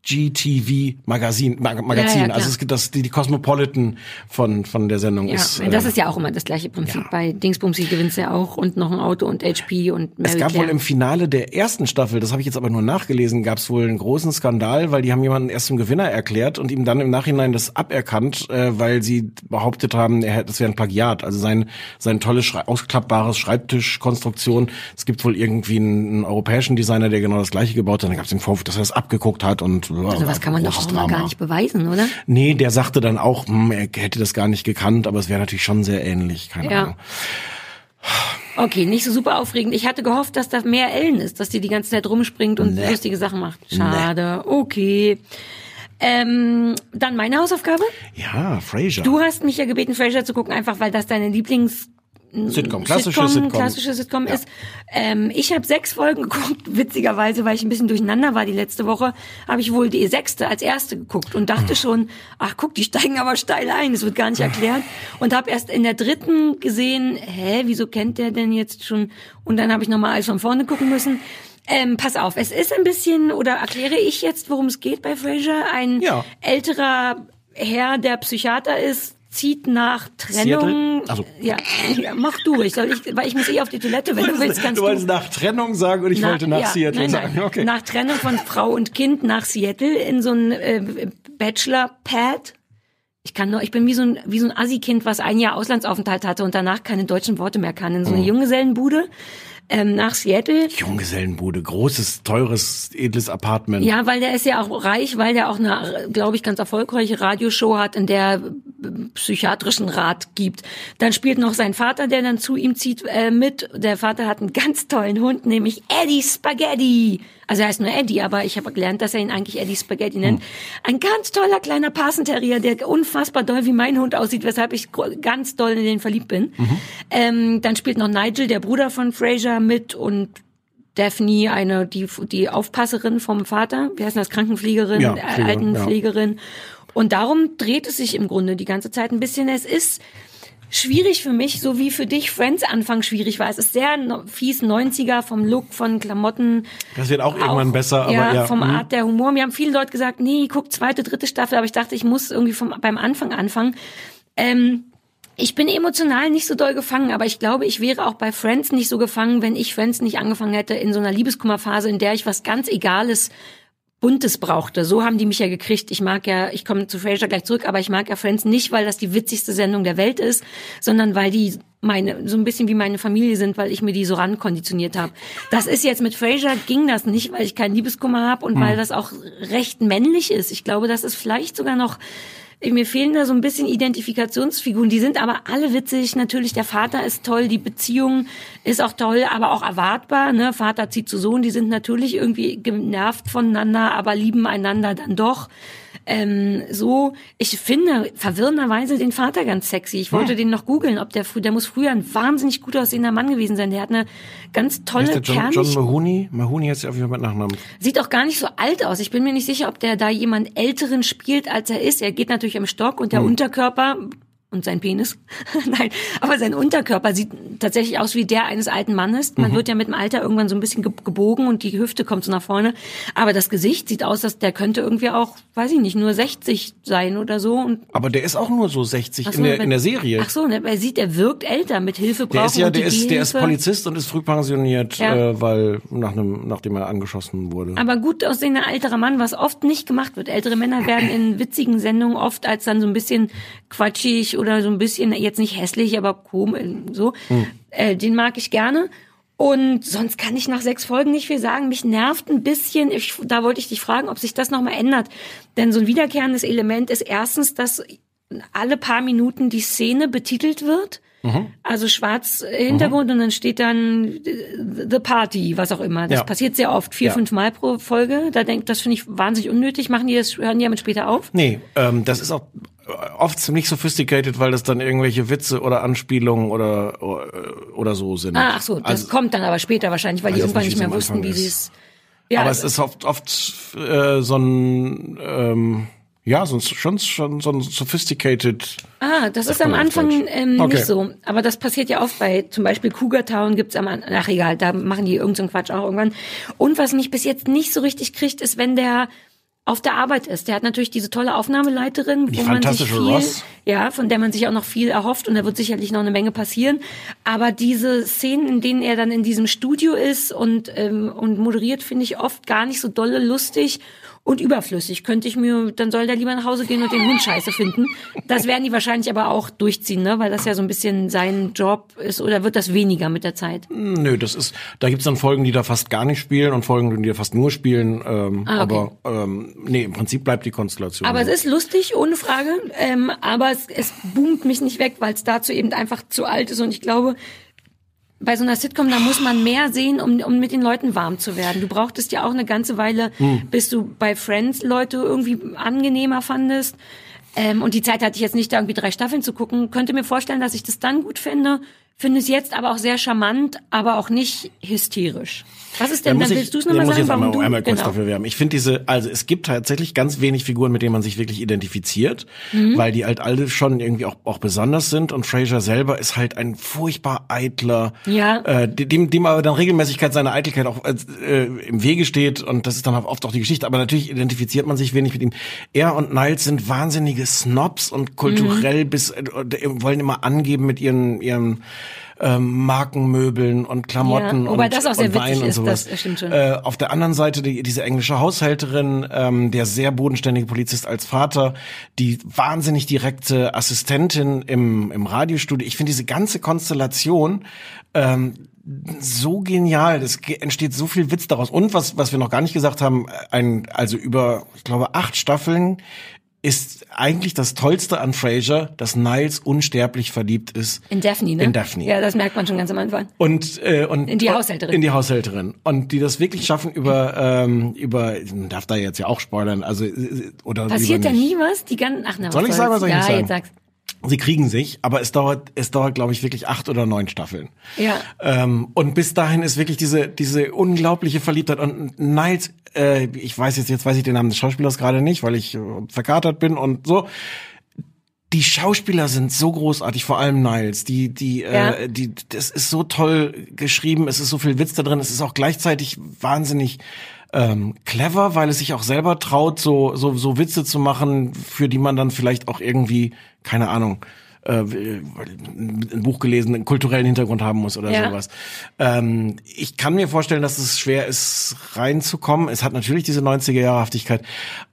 HGTV Magazin, Mag Magazin. Ja, ja, also es gibt das, die, die Cosmopolitan von, von der Sendung Ja, ist. das äh, ist ja auch immer das gleiche Prinzip. ja. Bei Dingsbumsi gewinnst du ja auch und noch ein Auto und HP und Mary Es gab Claire. wohl im Finale der ersten Staffel, das habe ich jetzt aber nur nachgelesen, gab es wohl einen großen Skandal, weil die haben jemanden erst zum Gewinner erklärt und ihm dann im Nachhinein das aberkannt, äh, weil sie behauptet haben, er hätte, das wäre ein Plagiat. Also sein sein tolles Schrei ausklappbares Schreibtischkonstruktion. Es gibt wohl irgendwie einen, einen europäischen Designer, der genau das gleiche gebaut hat. Dann gab es den Vorwurf, dass er das abgeguckt hat und Also was kann man doch auch mal Drama. gar nicht beweisen, oder? Nee, der sagte dann auch, hm, er hätte das gar nicht gekannt, aber es wäre natürlich schon sehr ähnlich, keine Ja. Ahnung. Okay, nicht so super aufregend. Ich hatte gehofft, dass da mehr Ellen ist, dass die die ganze Zeit rumspringt und Nee. lustige Sachen macht. Schade. Okay. Ähm, dann meine Hausaufgabe. Ja, Frasier. Du hast mich ja gebeten, Frasier zu gucken, einfach weil das deine Lieblings Sitcom, klassische Sitcom, Sitcom. klassische Sitcom ist. Ähm, ich habe sechs Folgen geguckt, witzigerweise, weil ich ein bisschen durcheinander war die letzte Woche, habe ich wohl die sechste als erste geguckt und dachte schon, ach guck, die steigen aber steil ein, es wird gar nicht erklärt. Und habe erst in der dritten gesehen, hä, wieso kennt der denn jetzt schon? Und dann habe ich nochmal alles von vorne gucken müssen. Ähm, pass auf, es ist ein bisschen, oder erkläre ich jetzt, worum es geht bei Frasier? Ein Ja. älterer Herr, der Psychiater ist, zieht nach Trennung. Seattle? Also- Ja, ja, mach du. Ich soll ich, weil ich muss eh auf die Toilette. Wenn du willst, kannst du du. wolltest nach Trennung sagen und ich wollte nach ja, Seattle nein, sagen. nein. Okay. Nach Trennung von Frau und Kind nach Seattle in so ein äh, Bachelor-Pad. Ich kann nur, ich bin wie so ein, wie so ein Assi-Kind, was ein Jahr Auslandsaufenthalt hatte und danach keine deutschen Worte mehr kann. In so eine Mhm. Junggesellenbude ähm, nach Seattle. Junggesellenbude, großes, teures, edles Apartment. Ja, weil der ist ja auch reich, weil der auch eine, glaube ich, ganz erfolgreiche Radioshow hat, in der psychiatrischen Rat gibt. Dann spielt noch sein Vater, der dann zu ihm zieht, äh, mit. Der Vater hat einen ganz tollen Hund, nämlich Eddie Spaghetti. Also er heißt nur Eddie, aber ich habe gelernt, dass er ihn eigentlich Eddie Spaghetti nennt. Ein ganz toller kleiner Parsenterrier, der unfassbar doll wie mein Hund aussieht, weshalb ich ganz doll in den verliebt bin. Ähm, dann spielt noch Nigel, der Bruder von Fraser, mit und Daphne, eine die die Aufpasserin vom Vater, wie heißt das, Krankenpflegerin, Ja, äh, Pflegerin, Altenpflegerin. Und darum dreht es sich im Grunde die ganze Zeit ein bisschen. Es ist schwierig für mich, so wie für dich Friends Anfang schwierig war. Es ist sehr fies 90er vom Look, von Klamotten. Das wird auch irgendwann besser, aber ja, ja, vom mhm. Art der Humor. Mir haben viele Leute gesagt, nee, guck zweite, dritte Staffel, aber ich dachte, ich muss irgendwie vom, beim Anfang anfangen. Ähm, ich bin emotional nicht so doll gefangen, aber ich glaube, ich wäre auch bei Friends nicht so gefangen, wenn ich Friends nicht angefangen hätte in so einer Liebeskummerphase, in der ich was ganz Egales, Buntes brauchte. So haben die mich ja gekriegt. Ich mag ja, ich komme zu Frasier gleich zurück, aber ich mag ja Friends nicht, weil das die witzigste Sendung der Welt ist, sondern weil die meine so ein bisschen wie meine Familie sind, weil ich mir die so rankonditioniert habe. Das ist jetzt mit Frasier ging das nicht, weil ich keinen Liebeskummer habe und weil das auch recht männlich ist. Ich glaube, das ist vielleicht sogar noch mir fehlen da so ein bisschen Identifikationsfiguren. Die sind aber alle witzig. Natürlich, der Vater ist toll, die Beziehung ist auch toll, aber auch erwartbar. Ne? Vater zieht zu Sohn, die sind natürlich irgendwie genervt voneinander, aber lieben einander dann doch. Ähm, so, ich finde verwirrenderweise den Vater ganz sexy. Ich wollte den noch googeln, ob der früh, der muss früher ein wahnsinnig gut aussehender Mann gewesen sein. Der hat eine ganz tolle der John, Kernig John Mahoney? Mahoney heißt ja auf jeden Fall mit Nachnamen. Sieht auch gar nicht so alt aus. Ich bin mir nicht sicher, ob der da jemand Älteren spielt, als er ist. Er geht natürlich am Stock und der Hm. Unterkörper und sein Penis. Nein, aber sein Unterkörper sieht tatsächlich aus wie der eines alten Mannes. Man Mhm. wird ja mit dem Alter irgendwann so ein bisschen ge- gebogen und die Hüfte kommt so nach vorne. Aber das Gesicht sieht aus, dass der könnte irgendwie auch, weiß ich nicht, nur 60 sein oder so. Und Aber der ist auch nur so 60 Ach so, in, der, wenn- in der Serie. Ach so, ne, er sieht, er wirkt älter mit Hilfe brauchen der ist ja, der die ist, der ist. Polizist und ist früh pensioniert, Ja. äh, weil nach einem, nachdem er angeschossen wurde. Aber gut aussehender älterer Mann, was oft nicht gemacht wird. Ältere Männer werden in witzigen Sendungen oft als dann so ein bisschen quatschig oder so ein bisschen, jetzt nicht hässlich, aber komisch, so. Äh, den mag ich gerne. Und sonst kann ich nach sechs Folgen nicht viel sagen. Mich nervt ein bisschen, ich, da wollte ich dich fragen, ob sich das nochmal ändert. Denn so ein wiederkehrendes Element ist erstens, dass alle paar Minuten die Szene betitelt wird. Also schwarz äh, Hintergrund und dann steht dann äh, The Party, was auch immer. Das Ja. passiert sehr oft, vier, Ja. fünf Mal pro Folge. Da denk, das finde ich wahnsinnig unnötig. Machen die das, hören die damit später auf? Nee, ähm, das ist auch oft ziemlich sophisticated, weil das dann irgendwelche Witze oder Anspielungen oder oder so sind. Ah, ach so, das Also- kommt dann aber später wahrscheinlich, weil die irgendwann nicht, nicht wie mehr wussten, wie Anfang sie ist. es. Ja, aber also- es ist oft, oft äh, so ein ähm, ja, so ein, schon, schon so ein sophisticated. Ah, das ist am Anfang ähm, Okay. nicht so. Aber das passiert ja oft bei zum Beispiel Cougar Town gibt's am Ach egal, da machen die irgendeinen Quatsch auch irgendwann. Und was mich bis jetzt nicht so richtig kriegt, ist, wenn der auf der Arbeit ist. Der hat natürlich diese tolle Aufnahmeleiterin, Die wo man sich viel, Ross. ja, von der man sich auch noch viel erhofft und da wird sicherlich noch eine Menge passieren. Aber diese Szenen, in denen er dann in diesem Studio ist und ähm, und moderiert, finde ich oft gar nicht so dolle lustig. Und überflüssig. Könnte ich mir, dann soll der lieber nach Hause gehen und den Hund scheiße finden. Das werden die wahrscheinlich aber auch durchziehen, ne? weil das ja so ein bisschen sein Job ist. Oder wird das weniger mit der Zeit? Nö, das ist, da gibt's dann Folgen, die da fast gar nicht spielen und Folgen, die da fast nur spielen. Ähm, Ah, okay. Aber ähm, nee, im Prinzip bleibt die Konstellation. Aber es ist lustig, ohne Frage. Ähm, aber es, es boomt mich nicht weg, weil es dazu eben einfach zu alt ist. Und ich glaube, bei so einer Sitcom, da muss man mehr sehen, um, um mit den Leuten warm zu werden. Du brauchtest ja auch eine ganze Weile, Hm. bis du bei Friends Leute irgendwie angenehmer fandest. Ähm, und die Zeit hatte ich jetzt nicht, da irgendwie drei Staffeln zu gucken. Könnte mir vorstellen, dass ich das dann gut finde. Finde es jetzt aber auch sehr charmant, aber auch nicht hysterisch. Was ist denn, Da dann ich, willst du es nochmal muss ich sagen, jetzt einmal, einmal kurz genau. dafür werben. Ich finde diese, also es gibt tatsächlich ganz wenig Figuren, mit denen man sich wirklich identifiziert, Mhm. weil die halt alle schon irgendwie auch, auch besonders sind und Fraser selber ist halt ein furchtbar eitler, Ja. äh, dem, dem aber dann Regelmäßigkeit seiner Eitelkeit auch äh, im Wege steht und das ist dann oft auch die Geschichte, aber natürlich identifiziert man sich wenig mit ihm. Er und Niles sind wahnsinnige Snobs und kulturell bis, äh, wollen immer angeben mit ihren, ihren ähm, Markenmöbeln und Klamotten Ja, wobei und, das auch sehr und Wein witzig und ist, sowas. das stimmt schon. Äh, auf der anderen Seite die, diese englische Haushälterin, ähm, der sehr bodenständige Polizist als Vater, die wahnsinnig direkte Assistentin im, im Radiostudio. Ich finde diese ganze Konstellation ähm, so genial. Es entsteht so viel Witz daraus. Und was, was wir noch gar nicht gesagt haben, ein, also über, ich glaube, acht Staffeln ist eigentlich das Tollste an Frasier, dass Niles unsterblich verliebt ist. In Daphne, ne? In Daphne. Ja, das merkt man schon ganz am Anfang. Und, äh, und In die Haushälterin. In die Haushälterin. Und die das wirklich schaffen über, ähm, über, man darf da jetzt ja auch spoilern, also äh, oder Passiert da nie was? Die ganzen, ach, na, Soll was ich sagen, was soll ich Ja, nicht sagen? jetzt sag's. Sie kriegen sich, aber es dauert, es dauert, glaube ich, wirklich acht oder neun Staffeln. Ja. Ähm, und bis dahin ist wirklich diese, diese unglaubliche Verliebtheit. Und Niles, äh, ich weiß jetzt, jetzt weiß ich den Namen des Schauspielers gerade nicht, weil ich äh, verkatert bin und so. Die Schauspieler sind so großartig, vor allem Niles. Die, die, Ja. äh, die, das ist so toll geschrieben. Es ist so viel Witz da drin. Es ist auch gleichzeitig wahnsinnig ähm, clever, weil es sich auch selber traut, so, so, so Witze zu machen, für die man dann vielleicht auch irgendwie, keine Ahnung, äh, ein Buch gelesen, einen kulturellen Hintergrund haben muss oder Ja. sowas. Ähm, ich kann mir vorstellen, dass es schwer ist, reinzukommen. Es hat natürlich diese 90er-Jahrhaftigkeit,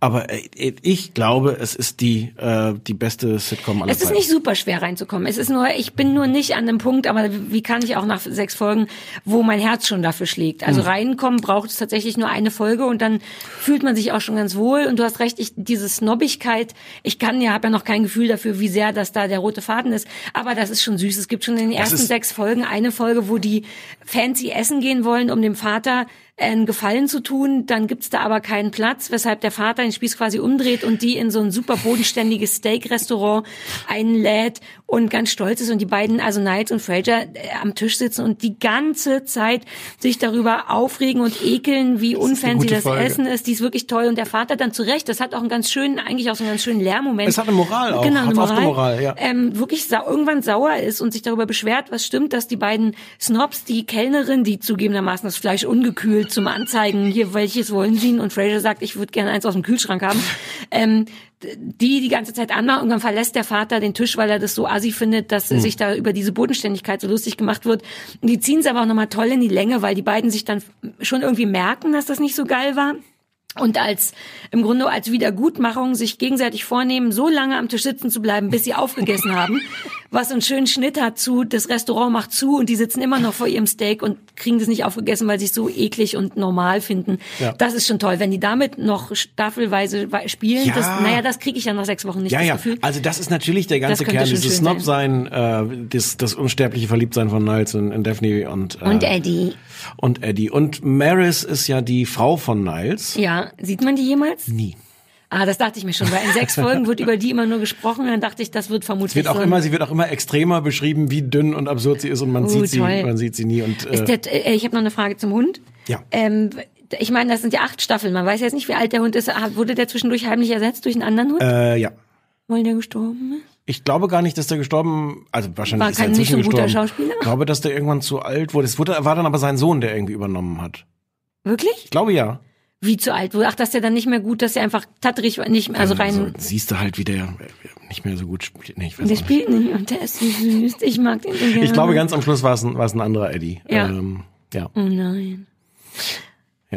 aber äh, ich glaube, es ist die, äh, die beste Sitcom aller Es ist nicht super schwer reinzukommen. Es ist nur, ich bin nur nicht an dem Punkt, aber wie kann ich auch nach sechs Folgen, wo mein Herz schon dafür schlägt? Also reinkommen braucht es tatsächlich nur eine Folge und dann fühlt man sich auch schon ganz wohl. Und du hast recht, ich, diese Snobbigkeit, ich kann ja, habe ja noch kein Gefühl dafür, wie sehr das da der rote Faden ist. Aber das ist schon süß. Es gibt schon in den ersten sechs Folgen eine Folge, wo die fancy essen gehen wollen, um dem Vater einen Gefallen zu tun, dann gibt's da aber keinen Platz, weshalb der Vater den Spieß quasi umdreht und die in so ein super bodenständiges Steak-Restaurant einlädt und ganz stolz ist und die beiden, also Niles und Fraser, äh, am Tisch sitzen und die ganze Zeit sich darüber aufregen und ekeln, wie unfancy das Folge. Essen ist. Die ist wirklich toll und der Vater dann zurecht, das hat auch einen ganz schönen, eigentlich auch so einen ganz schönen Lehrmoment. Es hat eine Moral auch. Genau, eine Moral. eine Moral, ja. Ähm, wirklich sau irgendwann sauer ist und sich darüber beschwert, was stimmt, dass die beiden Snobs, die Kellnerin, die zugegebenermaßen das Fleisch ungekühlt zum Anzeigen, hier, welches wollen Sie? Und Fraser sagt, ich würde gerne eins aus dem Kühlschrank haben. Ähm, die die ganze Zeit anmachen. Irgendwann verlässt der Vater den Tisch, weil er das so assi findet, dass Hm. sich da über diese Bodenständigkeit so lustig gemacht wird. Und die ziehen es aber auch nochmal toll in die Länge, weil die beiden sich dann schon irgendwie merken, dass das nicht so geil war. Und als, im Grunde als Wiedergutmachung sich gegenseitig vornehmen, so lange am Tisch sitzen zu bleiben, bis sie aufgegessen haben, was einen schönen Schnitt hat zu, das Restaurant macht zu und die sitzen immer noch vor ihrem Steak und kriegen das nicht aufgegessen, weil sie es so eklig und normal finden. Ja. Das ist schon toll. Wenn die damit noch staffelweise wei- spielen, Ja. das, naja, das kriege ich ja nach sechs Wochen nicht Ja, das ja. Gefühl. Also das ist natürlich der ganze Kern, dieses Snob sein, äh, das, das unsterbliche Verliebtsein von Niles und, und Daphne und äh, Und Eddie. Und Eddie. Und Maris ist ja die Frau von Niles. Ja, sieht man die jemals? Nie. Ah, das dachte ich mir schon, weil in sechs Folgen wird über die immer nur gesprochen. Dann dachte ich, das wird vermutlich Es wird auch so immer, sie wird auch immer extremer beschrieben, wie dünn und absurd sie ist und man Oh, sieht sie, man sieht sie nie und äh, Ist der, äh, ich habe noch eine Frage zum Hund. Ja. Ähm, ich meine, das sind ja acht Staffeln. Man weiß jetzt nicht, wie alt der Hund ist. Wurde der zwischendurch heimlich ersetzt durch einen anderen Hund? äh, ja. Weil der gestorben ist? Ich glaube gar nicht, dass der gestorben, also wahrscheinlich War ist er kein nicht inzwischen so guter gestorben. Schauspieler? Ich glaube, dass der irgendwann zu alt wurde. Es wurde, war dann aber sein Sohn, der irgendwie übernommen hat. Wirklich? Ich glaube ja. Wie zu alt wurde? Ach, dass der dann nicht mehr gut, dass er einfach tatterig war, nicht mehr, also rein. Also, siehst du halt, wie der äh, nicht mehr so gut spielt. Nee, ich weiß der nicht. spielt nicht und der ist so süß. Ich mag den so gerne. Ich glaube, ganz am Schluss war es ein, war es ein anderer Eddie. Ja. Ähm, ja. Oh nein.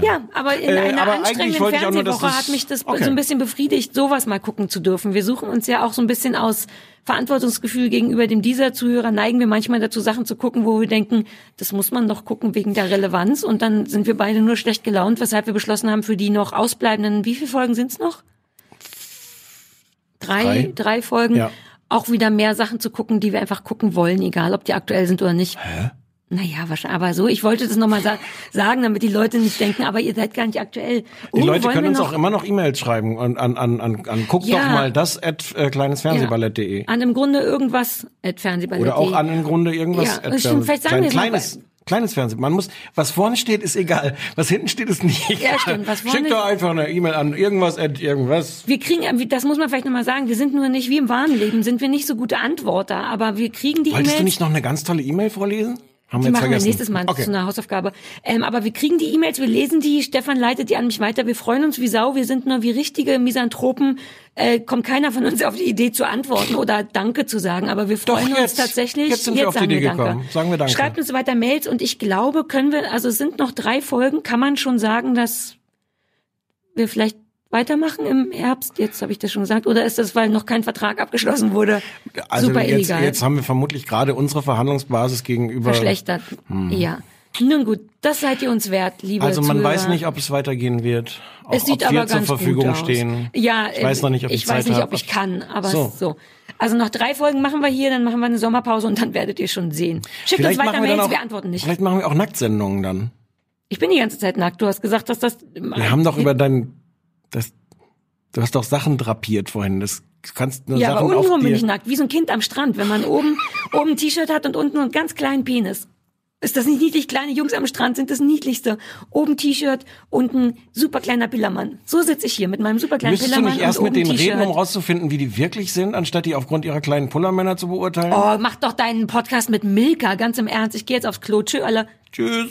Ja, aber in Äh, einer aber anstrengenden nur, Fernsehwoche hat mich das Okay. so ein bisschen befriedigt, sowas mal gucken zu dürfen. Wir suchen uns ja auch so ein bisschen aus Verantwortungsgefühl gegenüber dem dieser Zuhörer neigen wir manchmal dazu, Sachen zu gucken, wo wir denken, das muss man doch gucken wegen der Relevanz und dann sind wir beide nur schlecht gelaunt, weshalb wir beschlossen haben, für die noch ausbleibenden, wie viele Folgen sind's noch? Drei, Drei. drei Folgen. Ja. Auch wieder mehr Sachen zu gucken, die wir einfach gucken wollen, egal ob die aktuell sind oder nicht. Hä? Naja, wahrscheinlich. Aber so, ich wollte das nochmal sa sagen, damit die Leute nicht denken, aber ihr seid gar nicht aktuell. Die Oh, Leute können uns auch immer noch E-Mails schreiben und an, an, an, an guck Ja. doch mal das at äh, kleinesfernsehballett.de. An im Grunde irgendwas at Fernsehballett. Oder auch an im Grunde irgendwas. Ja, at stimmt, vielleicht sagen wir es mal kleines, kleines Fernsehen. Man muss, was vorne steht, ist egal. Was hinten steht, ist nicht egal. Ja, stimmt, was vorne- Schick doch einfach eine E-Mail an irgendwas at irgendwas. Wir kriegen, äh, das muss man vielleicht nochmal sagen, wir sind nur nicht, wie im wahren Leben, sind wir nicht so gute Antworter, aber wir kriegen die Wolltest E-Mails. du nicht noch eine ganz tolle E-Mail vorlesen? Haben wir jetzt machen wir vergessen. nächstes Mal Okay. zu einer Hausaufgabe. Ähm, aber wir kriegen die E-Mails, wir lesen die, Stefan leitet die an mich weiter, wir freuen uns wie Sau, wir sind nur wie richtige Misanthropen, äh, kommt keiner von uns auf die Idee zu antworten oder Danke zu sagen, aber wir Doch, freuen uns jetzt. tatsächlich. Jetzt sind wir auf die Idee Danke. gekommen. Sagen wir Danke. Schreibt uns weiter Mails und ich glaube, können wir, also es sind noch drei Folgen, kann man schon sagen, dass wir vielleicht weitermachen im Herbst, jetzt habe ich das schon gesagt, oder ist das, weil noch kein Vertrag abgeschlossen wurde, Also super jetzt, illegal? jetzt haben wir vermutlich gerade unsere Verhandlungsbasis gegenüber. verschlechtert. Ja. Nun gut, das seid ihr uns wert, liebe Hm. Also man Zuhörer. weiß nicht, ob es weitergehen wird. Auch, Es sieht ob wir aber zur ganz Verfügung gut aus. stehen. Ja, ich weiß noch nicht, ob ich, ich weiß Zeit nicht, hab. ob ich kann, aber So. so. Also noch drei Folgen machen wir hier, dann machen wir eine Sommerpause und dann werdet ihr schon sehen. Schickt Vielleicht uns weiter wir Mails, auch, wir antworten nicht. Vielleicht machen wir auch Nacktsendungen dann. Ich bin die ganze Zeit nackt. Du hast gesagt, dass das. Wir haben doch über dein, das, du hast doch Sachen drapiert vorhin. Das du kannst nur Ja, Sachen aber untenrum bin ich nackt, wie so ein Kind am Strand, wenn man oben oben ein T-Shirt hat und unten einen ganz kleinen Penis. Ist das nicht niedlich? Kleine Jungs am Strand sind das niedlichste. Oben T-Shirt, unten super kleiner Pillermann. So sitze ich hier mit meinem super kleinen Müsstest du Pillermann nicht erst mit denen reden, um rauszufinden, wie die wirklich sind, anstatt die aufgrund ihrer kleinen Pullermänner zu beurteilen? Oh, mach doch deinen Podcast mit Milka, ganz im Ernst. Ich gehe jetzt aufs Klo. Tschö, alle. Tschüss.